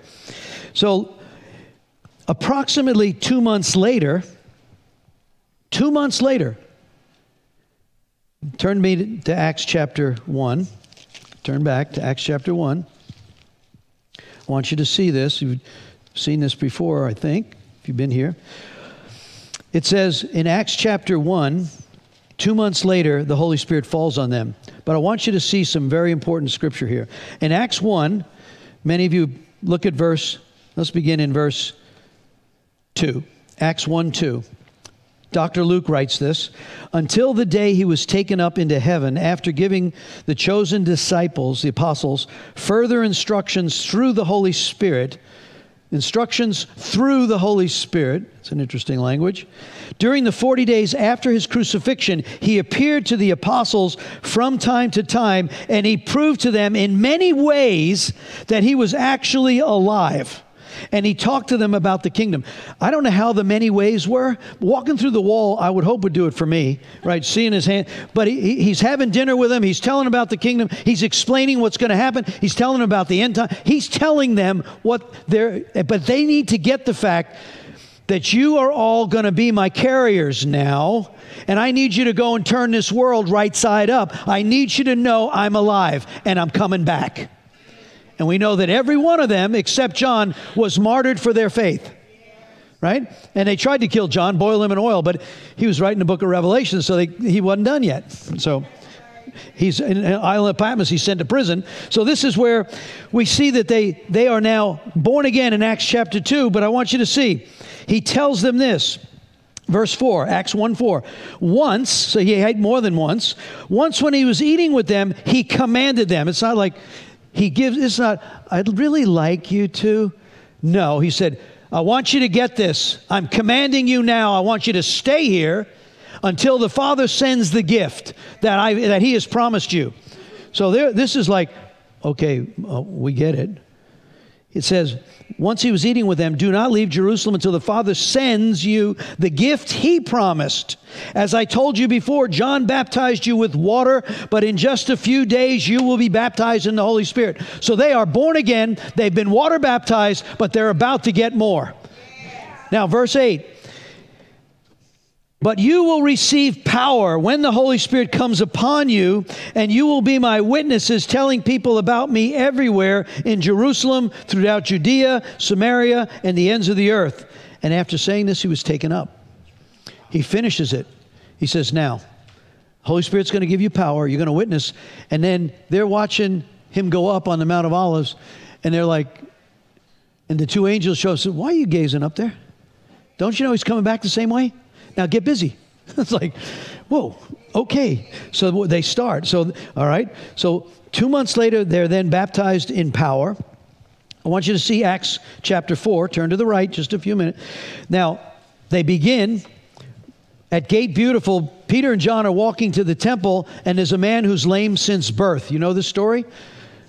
So, approximately two months later, two months later, turn me to Acts chapter 1. Turn back to Acts chapter 1. I want you to see this. You've seen this before, I think, if you've been here. It says in Acts chapter 1, two months later, the Holy Spirit falls on them. But I want you to see some very important scripture here. In Acts 1, many of you look at verse Let's begin in verse 2. Acts 1 2. Dr. Luke writes this until the day he was taken up into heaven after giving the chosen disciples, the apostles, further instructions through the Holy Spirit. Instructions through the Holy Spirit. It's an interesting language. During the 40 days after his crucifixion, he appeared to the apostles from time to time, and he proved to them in many ways that he was actually alive and he talked to them about the kingdom. I don't know how the many ways were. Walking through the wall, I would hope would do it for me, right? Seeing his hand. But he, he's having dinner with them. He's telling about the kingdom. He's explaining what's going to happen. He's telling them about the end time. He's telling them what they're, but they need to get the fact that you are all going to be my carriers now, and I need you to go and turn this world right side up. I need you to know I'm alive and I'm coming back. And we know that every one of them, except John, was martyred for their faith. Right? And they tried to kill John, boil him in oil, but he was writing the book of Revelation, so they, he wasn't done yet. So he's in an island of Patmos, he's sent to prison. So this is where we see that they, they are now born again in Acts chapter 2. But I want you to see, he tells them this. Verse 4, Acts 1 4. Once, so he had more than once, once when he was eating with them, he commanded them. It's not like he gives, it's not, I'd really like you to. No, he said, I want you to get this. I'm commanding you now. I want you to stay here until the Father sends the gift that, I, that He has promised you. So there, this is like, okay, uh, we get it. It says, once he was eating with them, do not leave Jerusalem until the Father sends you the gift he promised. As I told you before, John baptized you with water, but in just a few days you will be baptized in the Holy Spirit. So they are born again, they've been water baptized, but they're about to get more. Now, verse 8 but you will receive power when the Holy Spirit comes upon you, and you will be my witnesses, telling people about me everywhere in Jerusalem, throughout Judea, Samaria, and the ends of the earth. And after saying this, he was taken up. He finishes it. He says, Now, Holy Spirit's going to give you power. You're going to witness. And then they're watching him go up on the Mount of Olives, and they're like, and the two angels show up. Said, Why are you gazing up there? Don't you know he's coming back the same way? Now get busy. it's like, whoa, okay. So they start. So, all right. So two months later, they're then baptized in power. I want you to see Acts chapter 4. Turn to the right just a few minutes. Now, they begin at Gate Beautiful. Peter and John are walking to the temple, and there's a man who's lame since birth. You know this story?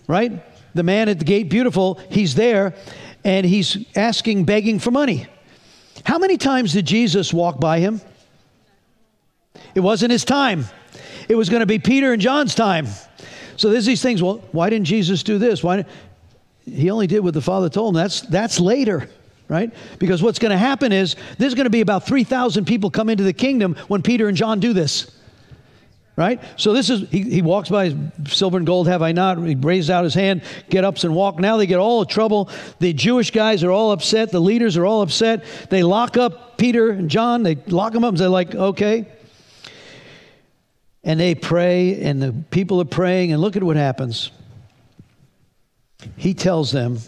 Right? The man at the Gate Beautiful, he's there, and he's asking, begging for money. How many times did Jesus walk by him? It wasn't his time. It was going to be Peter and John's time. So there's these things. Well, why didn't Jesus do this? Why? He only did what the Father told him. That's that's later, right? Because what's going to happen is there's going to be about three thousand people come into the kingdom when Peter and John do this right? So this is, he, he walks by, silver and gold have I not. He raises out his hand, get ups and walk. Now they get all in trouble. The Jewish guys are all upset. The leaders are all upset. They lock up Peter and John. They lock them up and they're like, okay. And they pray, and the people are praying, and look at what happens. He tells them,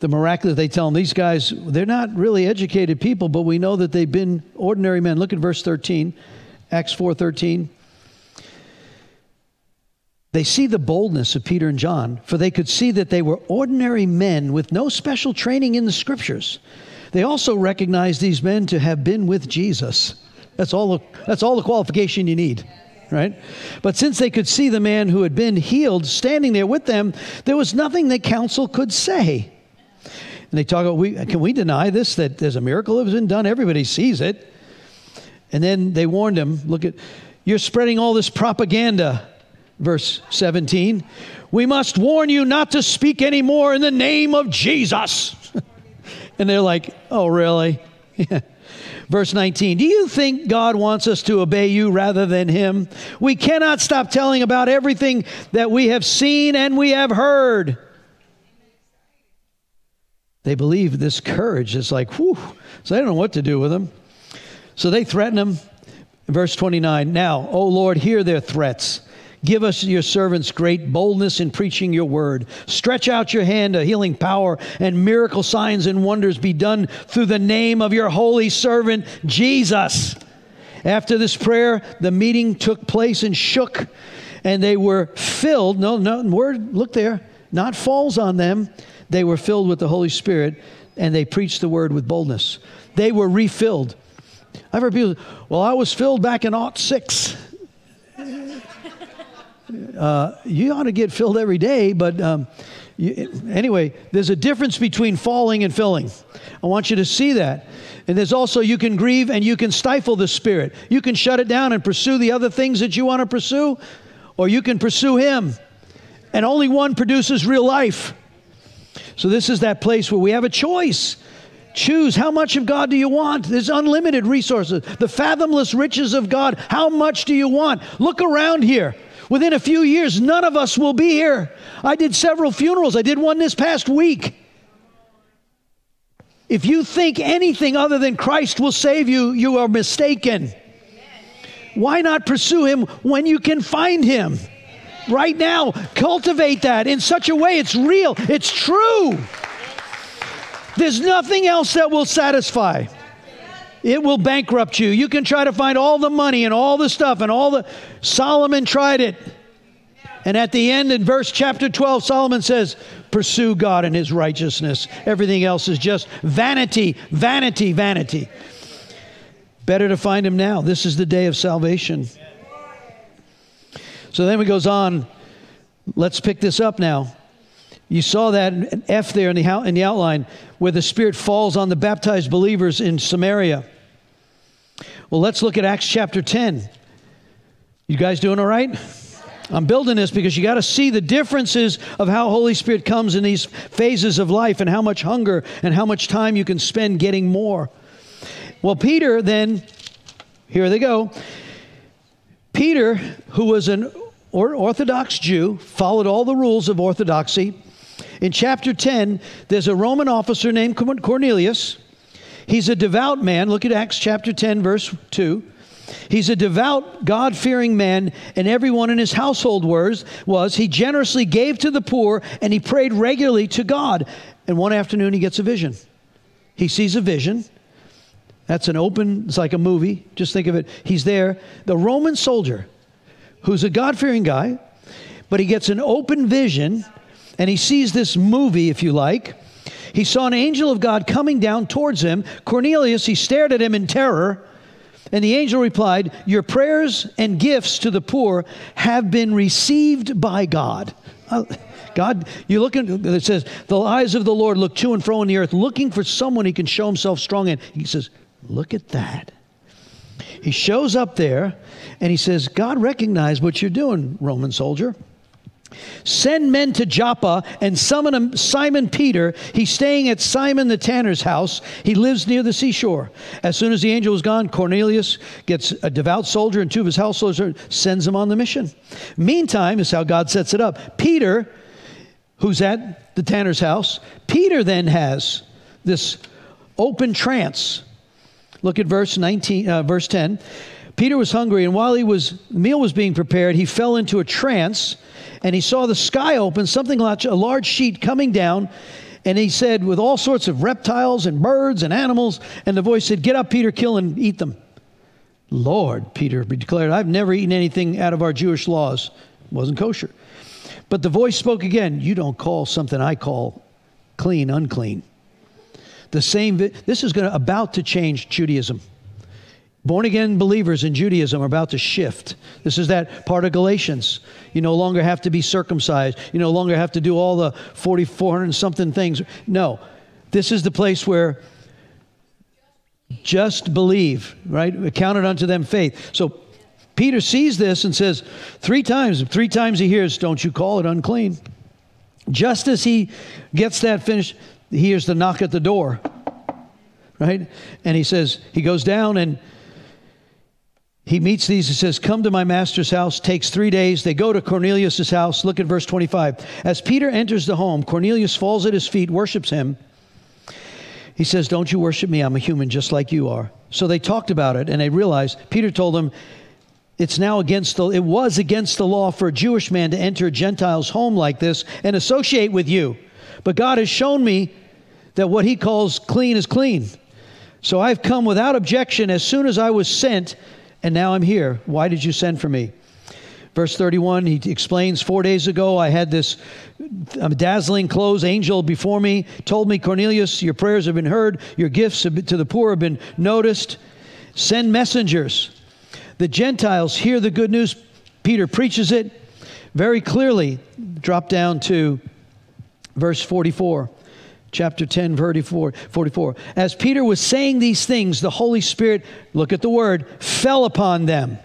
the miraculous they tell them these guys they're not really educated people but we know that they've been ordinary men look at verse 13 acts 4.13 they see the boldness of Peter and John, for they could see that they were ordinary men with no special training in the scriptures. They also recognized these men to have been with Jesus. That's all the, that's all the qualification you need, right? But since they could see the man who had been healed standing there with them, there was nothing the council could say. And they talk about, we, can we deny this, that there's a miracle that has been done? Everybody sees it. And then they warned him, look at, you're spreading all this propaganda verse 17. We must warn you not to speak anymore in the name of Jesus. and they're like, oh, really? Verse 19, do you think God wants us to obey you rather than Him? We cannot stop telling about everything that we have seen and we have heard. They believe this courage is like, whew. So they don't know what to do with them. So they threaten him. Verse 29, now, O Lord, hear their threats Give us, your servants, great boldness in preaching your word. Stretch out your hand, a healing power, and miracle signs and wonders be done through the name of your holy servant, Jesus. After this prayer, the meeting took place and shook, and they were filled. No, no, word, look there, not falls on them. They were filled with the Holy Spirit, and they preached the word with boldness. They were refilled. I've heard people, well, I was filled back in aught six. Uh, you ought to get filled every day, but um, you, anyway, there's a difference between falling and filling. I want you to see that. And there's also, you can grieve and you can stifle the Spirit. You can shut it down and pursue the other things that you want to pursue, or you can pursue Him. And only one produces real life. So, this is that place where we have a choice. Choose how much of God do you want? There's unlimited resources, the fathomless riches of God. How much do you want? Look around here. Within a few years, none of us will be here. I did several funerals, I did one this past week. If you think anything other than Christ will save you, you are mistaken. Why not pursue Him when you can find Him? Right now, cultivate that in such a way it's real, it's true. There's nothing else that will satisfy. It will bankrupt you. You can try to find all the money and all the stuff and all the. Solomon tried it. And at the end, in verse chapter 12, Solomon says, Pursue God and his righteousness. Everything else is just vanity, vanity, vanity. Better to find him now. This is the day of salvation. So then he goes on. Let's pick this up now. You saw that F there in the, in the outline where the Spirit falls on the baptized believers in Samaria. Well, let's look at Acts chapter 10. You guys doing all right? I'm building this because you got to see the differences of how Holy Spirit comes in these phases of life and how much hunger and how much time you can spend getting more. Well, Peter then, here they go. Peter, who was an Orthodox Jew, followed all the rules of Orthodoxy. In chapter 10, there's a Roman officer named Cornelius. He's a devout man. Look at Acts chapter 10, verse 2. He's a devout, God fearing man, and everyone in his household was, was he generously gave to the poor and he prayed regularly to God. And one afternoon he gets a vision. He sees a vision. That's an open, it's like a movie. Just think of it. He's there, the Roman soldier, who's a God fearing guy, but he gets an open vision and he sees this movie, if you like. He saw an angel of God coming down towards him. Cornelius, he stared at him in terror. And the angel replied, Your prayers and gifts to the poor have been received by God. Uh, God, you look at it says, the eyes of the Lord look to and fro in the earth, looking for someone he can show himself strong in. He says, Look at that. He shows up there and he says, God recognized what you're doing, Roman soldier. Send men to Joppa and summon Simon Peter. He's staying at Simon the tanner's house. He lives near the seashore. As soon as the angel is gone, Cornelius gets a devout soldier and two of his households, sends him on the mission. Meantime, is how God sets it up. Peter, who's at the tanner's house, Peter then has this open trance. Look at verse 19, uh, verse 10. Peter was hungry, and while he was meal was being prepared, he fell into a trance and he saw the sky open, something like a large sheet coming down. And he said, with all sorts of reptiles and birds and animals. And the voice said, Get up, Peter, kill and eat them. Lord, Peter declared, I've never eaten anything out of our Jewish laws. It wasn't kosher. But the voice spoke again, You don't call something I call clean unclean. The same, this is going to, about to change Judaism. Born again believers in Judaism are about to shift. This is that part of Galatians. You no longer have to be circumcised. You no longer have to do all the 4,400 something things. No, this is the place where just believe, right? Accounted unto them faith. So Peter sees this and says, three times, three times he hears, Don't you call it unclean. Just as he gets that finished, he hears the knock at the door, right? And he says, He goes down and he meets these and says, Come to my master's house. Takes three days. They go to Cornelius' house. Look at verse 25. As Peter enters the home, Cornelius falls at his feet, worships him. He says, Don't you worship me? I'm a human just like you are. So they talked about it and they realized, Peter told them, it's now against the it was against the law for a Jewish man to enter a Gentile's home like this and associate with you. But God has shown me that what he calls clean is clean. So I've come without objection as soon as I was sent, and now I'm here. Why did you send for me? Verse 31, he explains, Four days ago, I had this um, dazzling clothes angel before me, told me, Cornelius, your prayers have been heard, your gifts to the poor have been noticed. Send messengers. The Gentiles hear the good news. Peter preaches it very clearly. Drop down to verse 44 chapter 10 44 44 as peter was saying these things the holy spirit look at the word fell upon them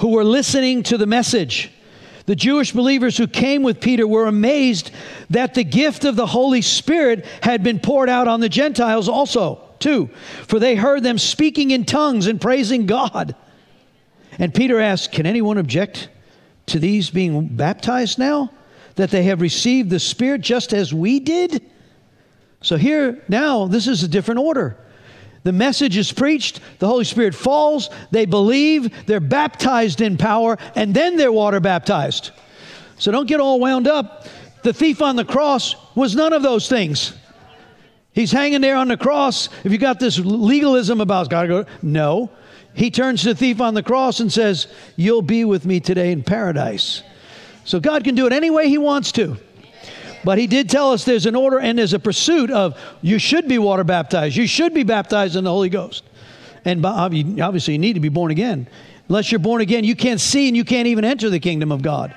who were listening to the message. The Jewish believers who came with Peter were amazed that the gift of the Holy Spirit had been poured out on the Gentiles also, too, for they heard them speaking in tongues and praising God. And Peter asked, Can anyone object to these being baptized now? That they have received the Spirit just as we did? So here, now, this is a different order. The message is preached, the Holy Spirit falls, they believe, they're baptized in power, and then they're water baptized. So don't get all wound up. The thief on the cross was none of those things. He's hanging there on the cross. If you got this legalism about God, go, no. He turns to the thief on the cross and says, You'll be with me today in paradise. So God can do it any way He wants to. But he did tell us there's an order and there's a pursuit of you should be water baptized. You should be baptized in the Holy Ghost. And obviously, you need to be born again. Unless you're born again, you can't see and you can't even enter the kingdom of God.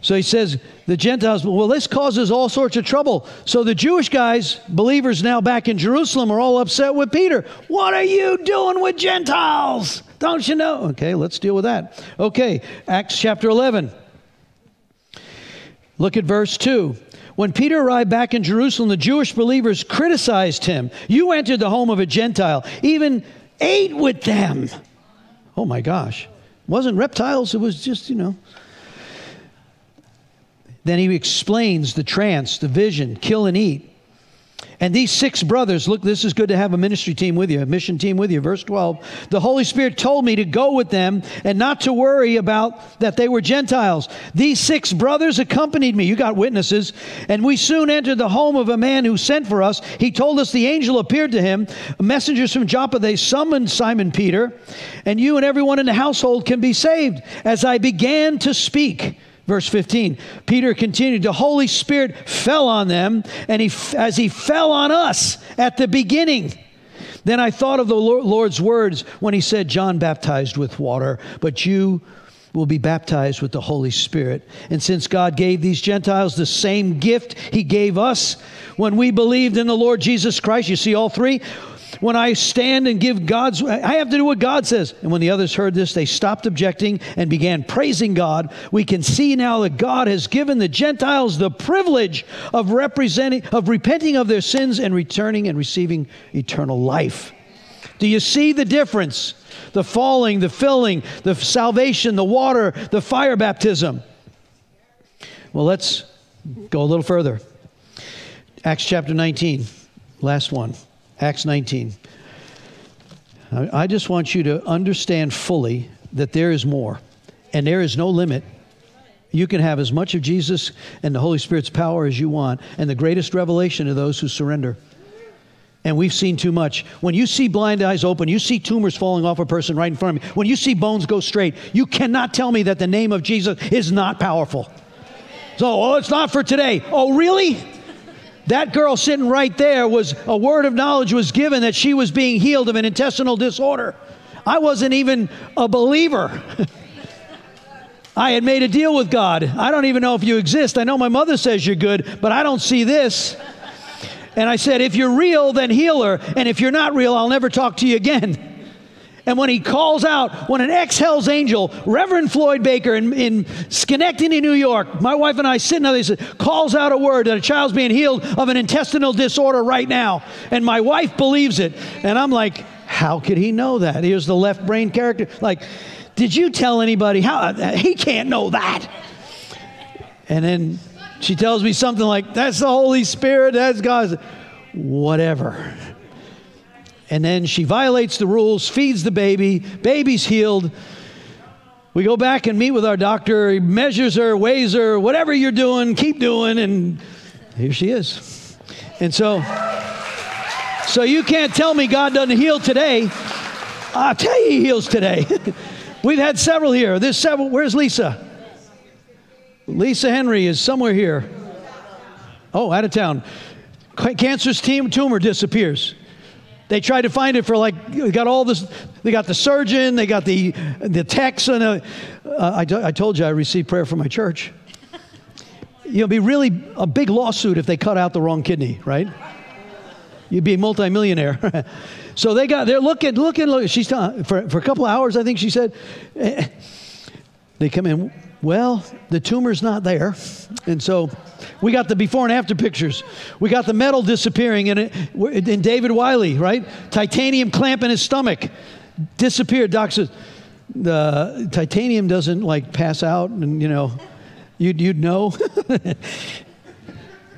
So he says, the Gentiles, well, this causes all sorts of trouble. So the Jewish guys, believers now back in Jerusalem, are all upset with Peter. What are you doing with Gentiles? Don't you know? Okay, let's deal with that. Okay, Acts chapter 11. Look at verse 2. When Peter arrived back in Jerusalem, the Jewish believers criticized him. You entered the home of a Gentile, even ate with them. Oh my gosh. It wasn't reptiles, it was just, you know. Then he explains the trance, the vision, kill and eat. And these six brothers, look, this is good to have a ministry team with you, a mission team with you. Verse 12. The Holy Spirit told me to go with them and not to worry about that they were Gentiles. These six brothers accompanied me. You got witnesses. And we soon entered the home of a man who sent for us. He told us the angel appeared to him. Messengers from Joppa, they summoned Simon Peter, and you and everyone in the household can be saved. As I began to speak, Verse 15, Peter continued, the Holy Spirit fell on them, and he, as he fell on us at the beginning. Then I thought of the Lord's words when he said, John baptized with water, but you will be baptized with the Holy Spirit. And since God gave these Gentiles the same gift he gave us when we believed in the Lord Jesus Christ, you see all three? When I stand and give God's, I have to do what God says. And when the others heard this, they stopped objecting and began praising God. We can see now that God has given the Gentiles the privilege of representing, of repenting of their sins and returning and receiving eternal life. Do you see the difference? The falling, the filling, the salvation, the water, the fire baptism. Well, let's go a little further. Acts chapter 19, last one. Acts 19. I just want you to understand fully that there is more and there is no limit. You can have as much of Jesus and the Holy Spirit's power as you want, and the greatest revelation to those who surrender. And we've seen too much. When you see blind eyes open, you see tumors falling off a person right in front of me, when you see bones go straight, you cannot tell me that the name of Jesus is not powerful. So, oh, it's not for today. Oh, really? That girl sitting right there was a word of knowledge was given that she was being healed of an intestinal disorder. I wasn't even a believer. I had made a deal with God. I don't even know if you exist. I know my mother says you're good, but I don't see this. And I said, if you're real, then heal her. And if you're not real, I'll never talk to you again. And when he calls out, when an ex Hell's Angel, Reverend Floyd Baker in, in Schenectady, New York, my wife and I sitting there, they said, calls out a word that a child's being healed of an intestinal disorder right now. And my wife believes it. And I'm like, how could he know that? Here's the left brain character. Like, did you tell anybody how? Uh, he can't know that. And then she tells me something like, that's the Holy Spirit, that's God. Whatever. And then she violates the rules, feeds the baby, baby's healed. We go back and meet with our doctor, he measures her, weighs her, whatever you're doing, keep doing, and here she is. And so, so you can't tell me God doesn't heal today. I'll tell you, He heals today. We've had several here. There's several. Where's Lisa? Lisa Henry is somewhere here. Oh, out of town. Cancer's team tumor disappears. They tried to find it for like, they got all this, they got the surgeon, they got the, the techs, and uh, uh, I, I told you I received prayer from my church. You know, it'd be really a big lawsuit if they cut out the wrong kidney, right? You'd be a multimillionaire. so they got, they're looking, looking, looking. She's, for, for a couple hours, I think she said, eh, they come in, well, the tumor's not there. And so we got the before and after pictures. We got the metal disappearing in, it, in David Wiley, right? Titanium clamp in his stomach disappeared. Doc says, the titanium doesn't like pass out and, you know, you'd, you'd know.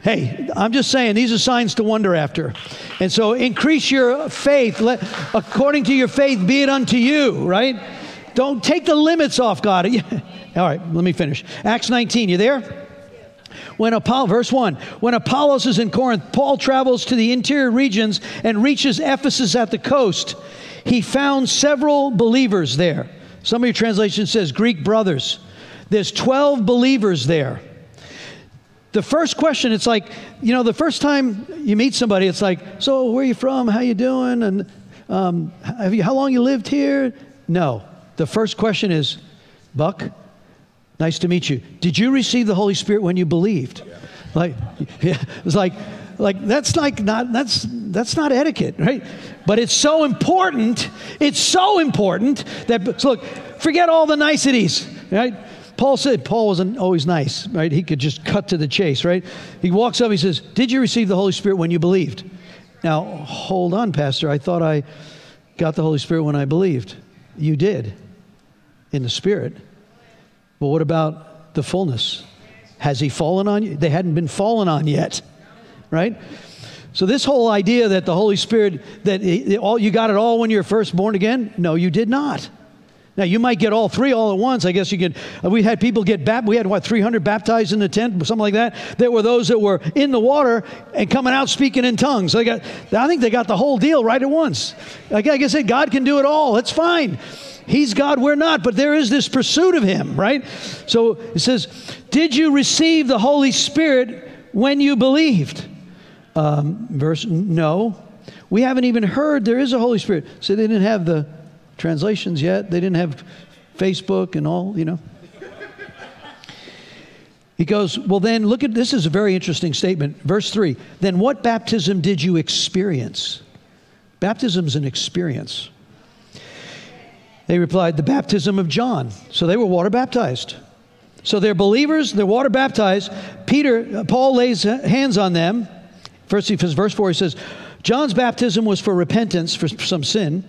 Hey, I'm just saying, these are signs to wonder after. And so increase your faith. Let, according to your faith, be it unto you, right? Don't take the limits off God. All right, let me finish. Acts 19, you there? When Apollo, verse 1, when Apollos is in Corinth, Paul travels to the interior regions and reaches Ephesus at the coast. He found several believers there. Some of your translations says Greek brothers. There's 12 believers there the first question it's like you know the first time you meet somebody it's like so where are you from how you doing and um, you, how long you lived here no the first question is buck nice to meet you did you receive the holy spirit when you believed yeah. like yeah, it's like like that's like not that's that's not etiquette right but it's so important it's so important that so look forget all the niceties right Paul said Paul wasn't always nice, right? He could just cut to the chase, right? He walks up, he says, Did you receive the Holy Spirit when you believed? Now, hold on, Pastor. I thought I got the Holy Spirit when I believed. You did in the Spirit. But what about the fullness? Has He fallen on you? They hadn't been fallen on yet, right? So this whole idea that the Holy Spirit that it, all you got it all when you're first born again, no, you did not. Now you might get all three all at once. I guess you could. Uh, we had people get baptized. We had what 300 baptized in the tent, something like that. There were those that were in the water and coming out speaking in tongues. They got. I think they got the whole deal right at once. Like, I said, God can do it all. That's fine. He's God, we're not, but there is this pursuit of Him, right? So it says, Did you receive the Holy Spirit when you believed? Um, verse, no. We haven't even heard there is a Holy Spirit. So they didn't have the translations yet. They didn't have Facebook and all, you know. He goes, Well, then, look at this is a very interesting statement. Verse 3 Then what baptism did you experience? Baptism is an experience. They replied, The baptism of John. So they were water baptized. So they're believers, they're water baptized. Peter, uh, Paul lays hands on them. First, verse 4, he says, John's baptism was for repentance for some sin.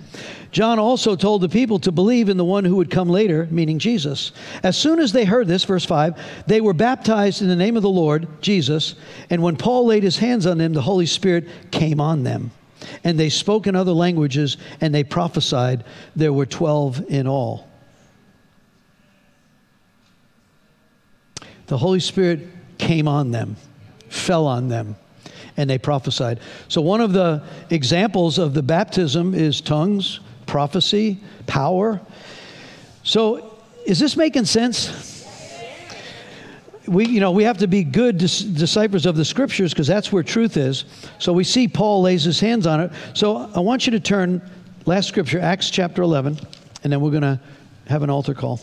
John also told the people to believe in the one who would come later, meaning Jesus. As soon as they heard this, verse 5, they were baptized in the name of the Lord, Jesus, and when Paul laid his hands on them, the Holy Spirit came on them. And they spoke in other languages and they prophesied. There were 12 in all. The Holy Spirit came on them, fell on them and they prophesied. So, one of the examples of the baptism is tongues, prophecy, power. So, is this making sense? We, you know, we have to be good dis- deciphers of the scriptures because that's where truth is. So we see Paul lays his hands on it. So I want you to turn last scripture, Acts chapter 11, and then we're going to have an altar call.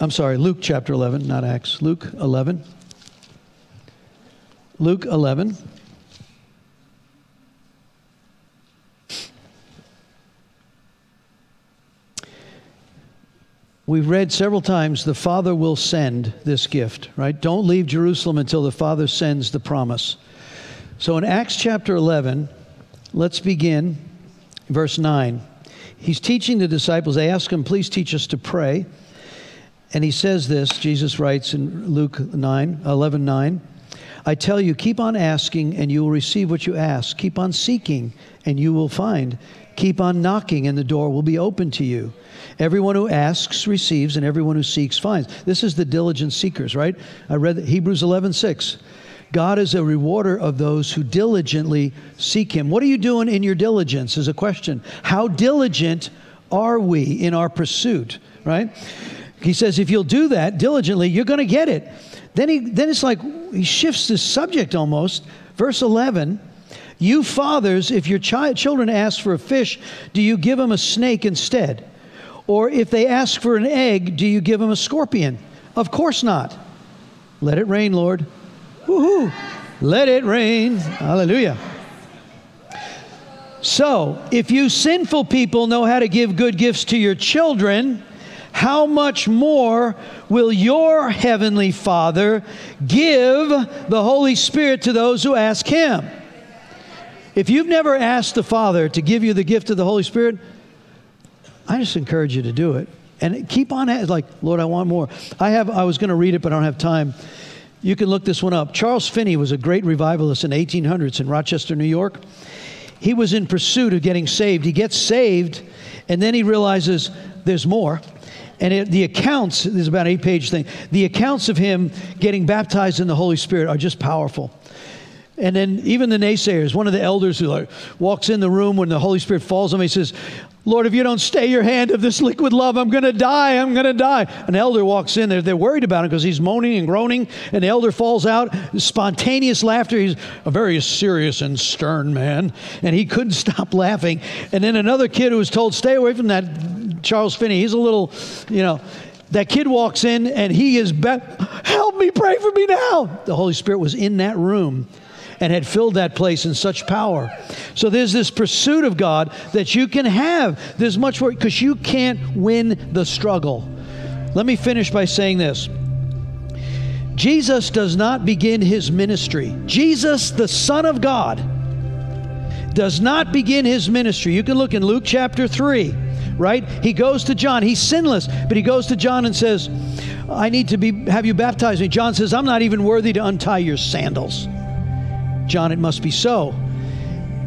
I'm sorry, Luke chapter 11, not Acts. Luke 11. Luke 11. We've read several times the Father will send this gift, right? Don't leave Jerusalem until the Father sends the promise. So in Acts chapter 11, let's begin verse 9. He's teaching the disciples. They ask him, please teach us to pray. And he says this, Jesus writes in Luke 9, 11, 9. I tell you, keep on asking and you will receive what you ask. Keep on seeking and you will find. Keep on knocking and the door will be open to you. Everyone who asks receives, and everyone who seeks finds. This is the diligent seekers, right? I read Hebrews 11 6. God is a rewarder of those who diligently seek Him. What are you doing in your diligence? Is a question. How diligent are we in our pursuit, right? He says, if you'll do that diligently, you're going to get it. Then, he, then it's like he shifts the subject almost. Verse 11 You fathers, if your chi- children ask for a fish, do you give them a snake instead? Or if they ask for an egg, do you give them a scorpion? Of course not. Let it rain, Lord. Woohoo! Let it rain. Hallelujah. So, if you sinful people know how to give good gifts to your children, how much more will your heavenly Father give the Holy Spirit to those who ask Him? If you've never asked the Father to give you the gift of the Holy Spirit, I just encourage you to do it. And keep on like, Lord, I want more. I have I was going to read it, but I don't have time. You can look this one up. Charles Finney was a great revivalist in the 1800s in Rochester, New York. He was in pursuit of getting saved. He gets saved, and then he realizes there's more. And it, the accounts, there's about an eight page thing, the accounts of him getting baptized in the Holy Spirit are just powerful. And then even the naysayers, one of the elders who like walks in the room when the Holy Spirit falls on me, he says, Lord, if you don't stay your hand of this liquid love, I'm going to die. I'm going to die. An elder walks in there. They're worried about him because he's moaning and groaning. And the elder falls out. Spontaneous laughter. He's a very serious and stern man. And he couldn't stop laughing. And then another kid who was told, stay away from that Charles Finney. He's a little, you know, that kid walks in and he is, be- help me, pray for me now. The Holy Spirit was in that room and had filled that place in such power. So there's this pursuit of God that you can have. There's much more because you can't win the struggle. Let me finish by saying this. Jesus does not begin his ministry. Jesus, the Son of God, does not begin his ministry. You can look in Luke chapter 3, right? He goes to John. He's sinless, but he goes to John and says, I need to be have you baptize me. John says, I'm not even worthy to untie your sandals. John, it must be so.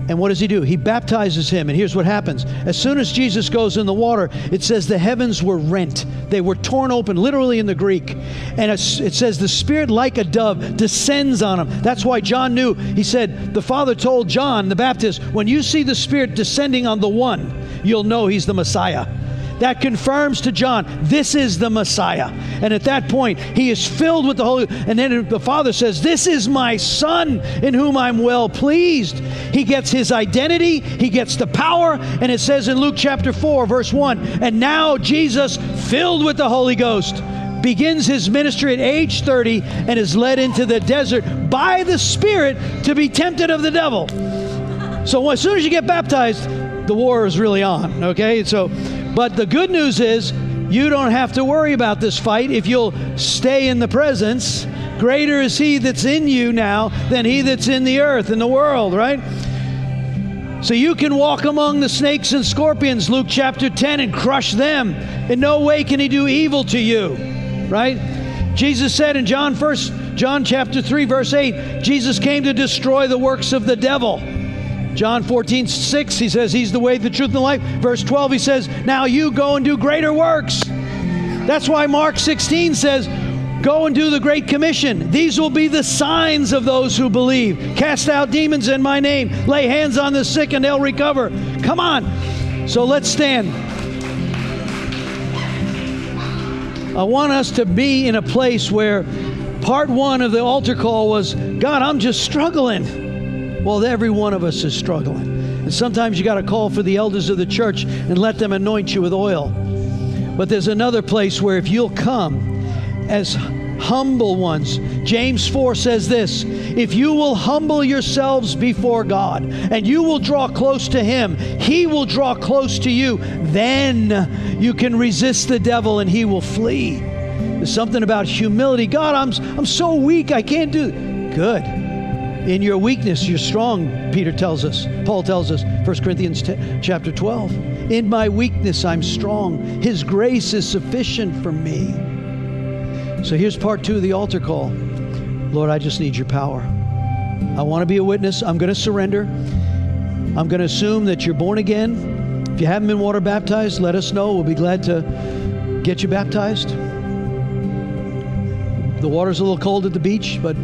And what does he do? He baptizes him. And here's what happens. As soon as Jesus goes in the water, it says the heavens were rent. They were torn open, literally in the Greek. And it says the Spirit, like a dove, descends on him. That's why John knew. He said, The Father told John the Baptist, when you see the Spirit descending on the one, you'll know he's the Messiah that confirms to John, this is the Messiah. And at that point, he is filled with the Holy. And then the Father says, This is my Son in whom I'm well pleased. He gets his identity, he gets the power. And it says in Luke chapter 4, verse 1 And now Jesus, filled with the Holy Ghost, begins his ministry at age 30 and is led into the desert by the Spirit to be tempted of the devil. So as soon as you get baptized, the war is really on, okay? So but the good news is, you don't have to worry about this fight if you'll stay in the presence. Greater is He that's in you now than He that's in the earth and the world, right? So you can walk among the snakes and scorpions, Luke chapter 10, and crush them. In no way can He do evil to you, right? Jesus said in John first, John chapter 3, verse 8, Jesus came to destroy the works of the devil. John 14, 6, he says, He's the way, the truth, and the life. Verse 12, he says, Now you go and do greater works. That's why Mark 16 says, Go and do the Great Commission. These will be the signs of those who believe. Cast out demons in my name. Lay hands on the sick and they'll recover. Come on. So let's stand. I want us to be in a place where part one of the altar call was God, I'm just struggling. Well, every one of us is struggling. And sometimes you got to call for the elders of the church and let them anoint you with oil. But there's another place where if you'll come as humble ones, James 4 says this If you will humble yourselves before God and you will draw close to Him, He will draw close to you. Then you can resist the devil and He will flee. There's something about humility. God, I'm, I'm so weak, I can't do. Good in your weakness, you're strong, Peter tells us. Paul tells us, 1 Corinthians t- chapter 12. In my weakness, I'm strong. His grace is sufficient for me. So here's part two of the altar call. Lord, I just need your power. I want to be a witness. I'm going to surrender. I'm going to assume that you're born again. If you haven't been water baptized, let us know. We'll be glad to get you baptized. The water's a little cold at the beach, but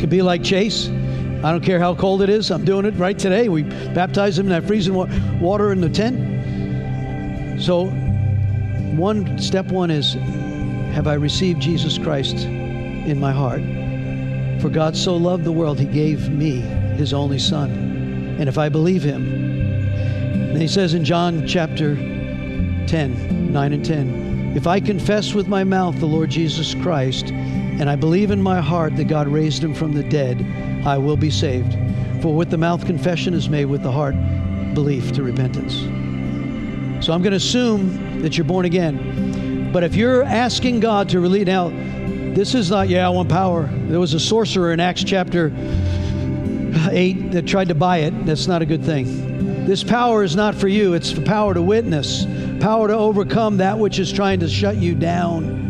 could be like Chase. I don't care how cold it is. I'm doing it right today. We baptized him in that freezing water in the tent. So, one step one is have I received Jesus Christ in my heart? For God so loved the world, he gave me his only son. And if I believe him, then he says in John chapter 10, 9 and 10, if I confess with my mouth the Lord Jesus Christ, and I believe in my heart that God raised him from the dead, I will be saved. For with the mouth confession is made, with the heart belief to repentance. So I'm going to assume that you're born again. But if you're asking God to release, now, this is not, yeah, I want power. There was a sorcerer in Acts chapter 8 that tried to buy it. That's not a good thing. This power is not for you, it's for power to witness, power to overcome that which is trying to shut you down.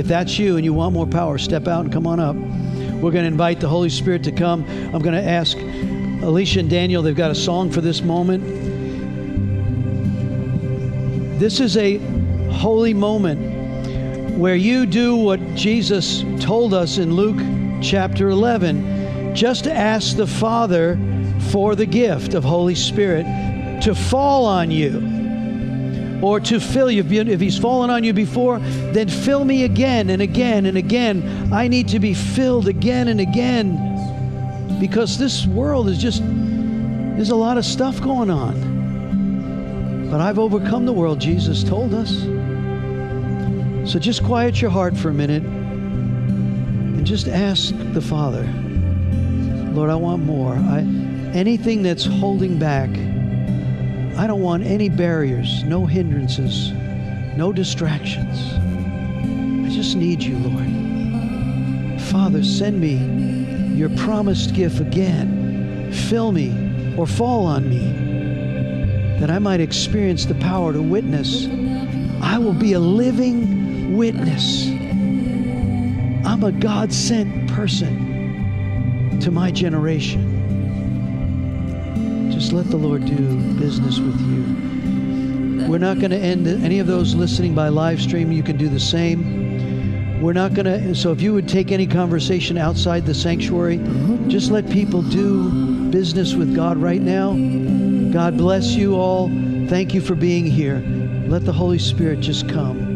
If that's you and you want more power, step out and come on up. We're going to invite the Holy Spirit to come. I'm going to ask Alicia and Daniel, they've got a song for this moment. This is a holy moment where you do what Jesus told us in Luke chapter 11 just ask the Father for the gift of Holy Spirit to fall on you or to fill you. If He's fallen on you before, then fill me again and again and again. I need to be filled again and again because this world is just, there's a lot of stuff going on. But I've overcome the world, Jesus told us. So just quiet your heart for a minute and just ask the Father, Lord, I want more. I, anything that's holding back, I don't want any barriers, no hindrances, no distractions. I just need you, Lord. Father, send me your promised gift again. Fill me or fall on me that I might experience the power to witness. I will be a living witness. I'm a God sent person to my generation. Just let the Lord do business with you. We're not going to end any of those listening by live stream. You can do the same. We're not going to, so if you would take any conversation outside the sanctuary, just let people do business with God right now. God bless you all. Thank you for being here. Let the Holy Spirit just come.